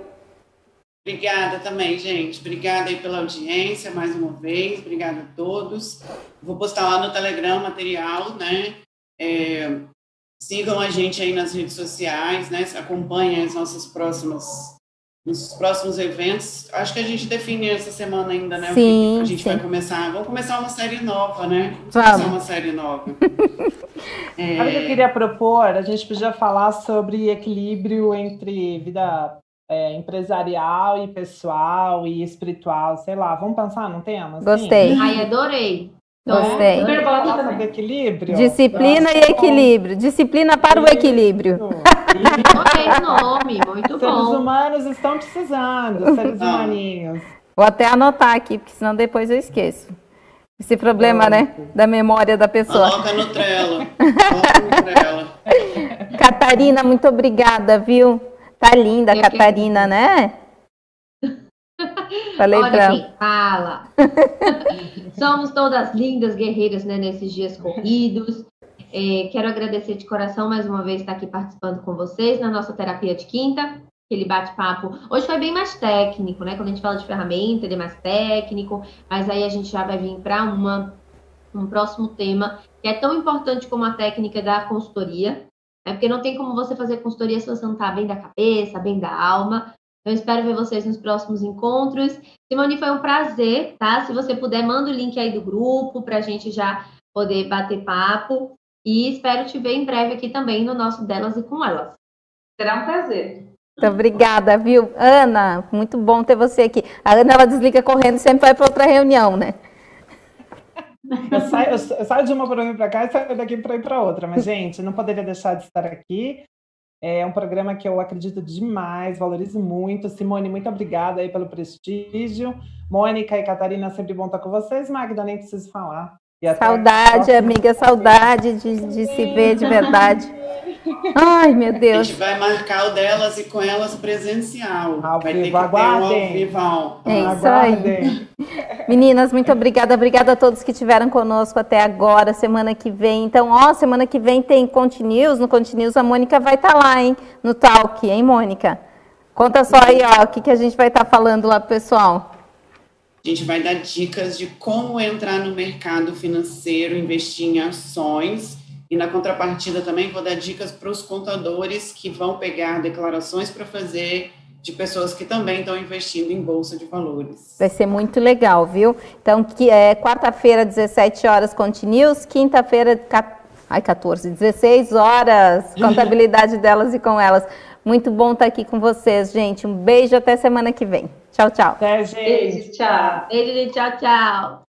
Obrigada também, gente. Obrigada aí pela audiência mais uma vez. Obrigada a todos. Vou postar lá no Telegram material, né? É, sigam a gente aí nas redes sociais, né? Acompanhem as nossas próximas nos próximos eventos. Acho que a gente define essa semana ainda, né? Sim, a gente sim. vai começar. Vamos começar uma série nova, né? Vamos, vamos. começar uma série nova. é... Sabe o que eu queria propor? A gente podia falar sobre equilíbrio entre vida é, empresarial e pessoal e espiritual, sei lá. Vamos pensar num tema? Assim? Gostei. Ai, adorei. Gostei. Super bom equilíbrio. Disciplina Nossa, e equilíbrio. Disciplina para o equilíbrio. Ok, nome, muito bom. Seres humanos estão precisando, seres humaninhos. Vou até anotar aqui, porque senão depois eu esqueço. Esse problema, né? Da memória da pessoa. Coloca no. Coloca no. Catarina, muito obrigada, viu? Tá linda, eu Catarina, que... né? Falei Olha pra... quem fala. Somos todas lindas guerreiras né, nesses dias corridos. É, quero agradecer de coração mais uma vez estar aqui participando com vocês na nossa terapia de quinta. Aquele bate-papo. Hoje foi bem mais técnico, né? Quando a gente fala de ferramenta, ele é mais técnico, mas aí a gente já vai vir para uma um próximo tema que é tão importante como a técnica da consultoria, é porque não tem como você fazer consultoria se você não está bem da cabeça, bem da alma. Eu espero ver vocês nos próximos encontros. Simone, foi um prazer, tá? Se você puder, manda o link aí do grupo para a gente já poder bater papo. E espero te ver em breve aqui também no nosso Delas e com Elas. Será um prazer. Muito obrigada, viu? Ana, muito bom ter você aqui. A Ana, ela desliga correndo e sempre vai para outra reunião, né? Eu saio, eu saio de uma programa para cá e saio daqui para ir para outra. Mas, gente, não poderia deixar de estar aqui. É um programa que eu acredito demais, valorizo muito. Simone, muito obrigada aí pelo prestígio. Mônica e Catarina, sempre bom estar com vocês. Magda, nem preciso falar. Saudade, amiga, saudade de, de se ver de verdade. Ai, meu Deus. A gente vai marcar o delas e com elas presencial. Ao vai vivo, ter que aguardem. ter um ao É isso aí. Meninas, muito obrigada. Obrigada a todos que estiveram conosco até agora, semana que vem. Então, ó, semana que vem tem Continuous. No Continuous a Mônica vai estar tá lá, hein? No Talk, hein, Mônica? Conta só aí, ó, o que, que a gente vai estar tá falando lá pro pessoal. A gente vai dar dicas de como entrar no mercado financeiro, investir em ações. E na contrapartida também vou dar dicas para os contadores que vão pegar declarações para fazer de pessoas que também estão investindo em bolsa de valores. Vai ser muito legal, viu? Então, que é quarta-feira, 17 horas, Continuous, quinta-feira, ai, 14, 16 horas, contabilidade delas e com elas. Muito bom estar aqui com vocês, gente. Um beijo até semana que vem. Tchau, tchau. Até, gente. Beijo, tchau. Beijo, tchau, tchau.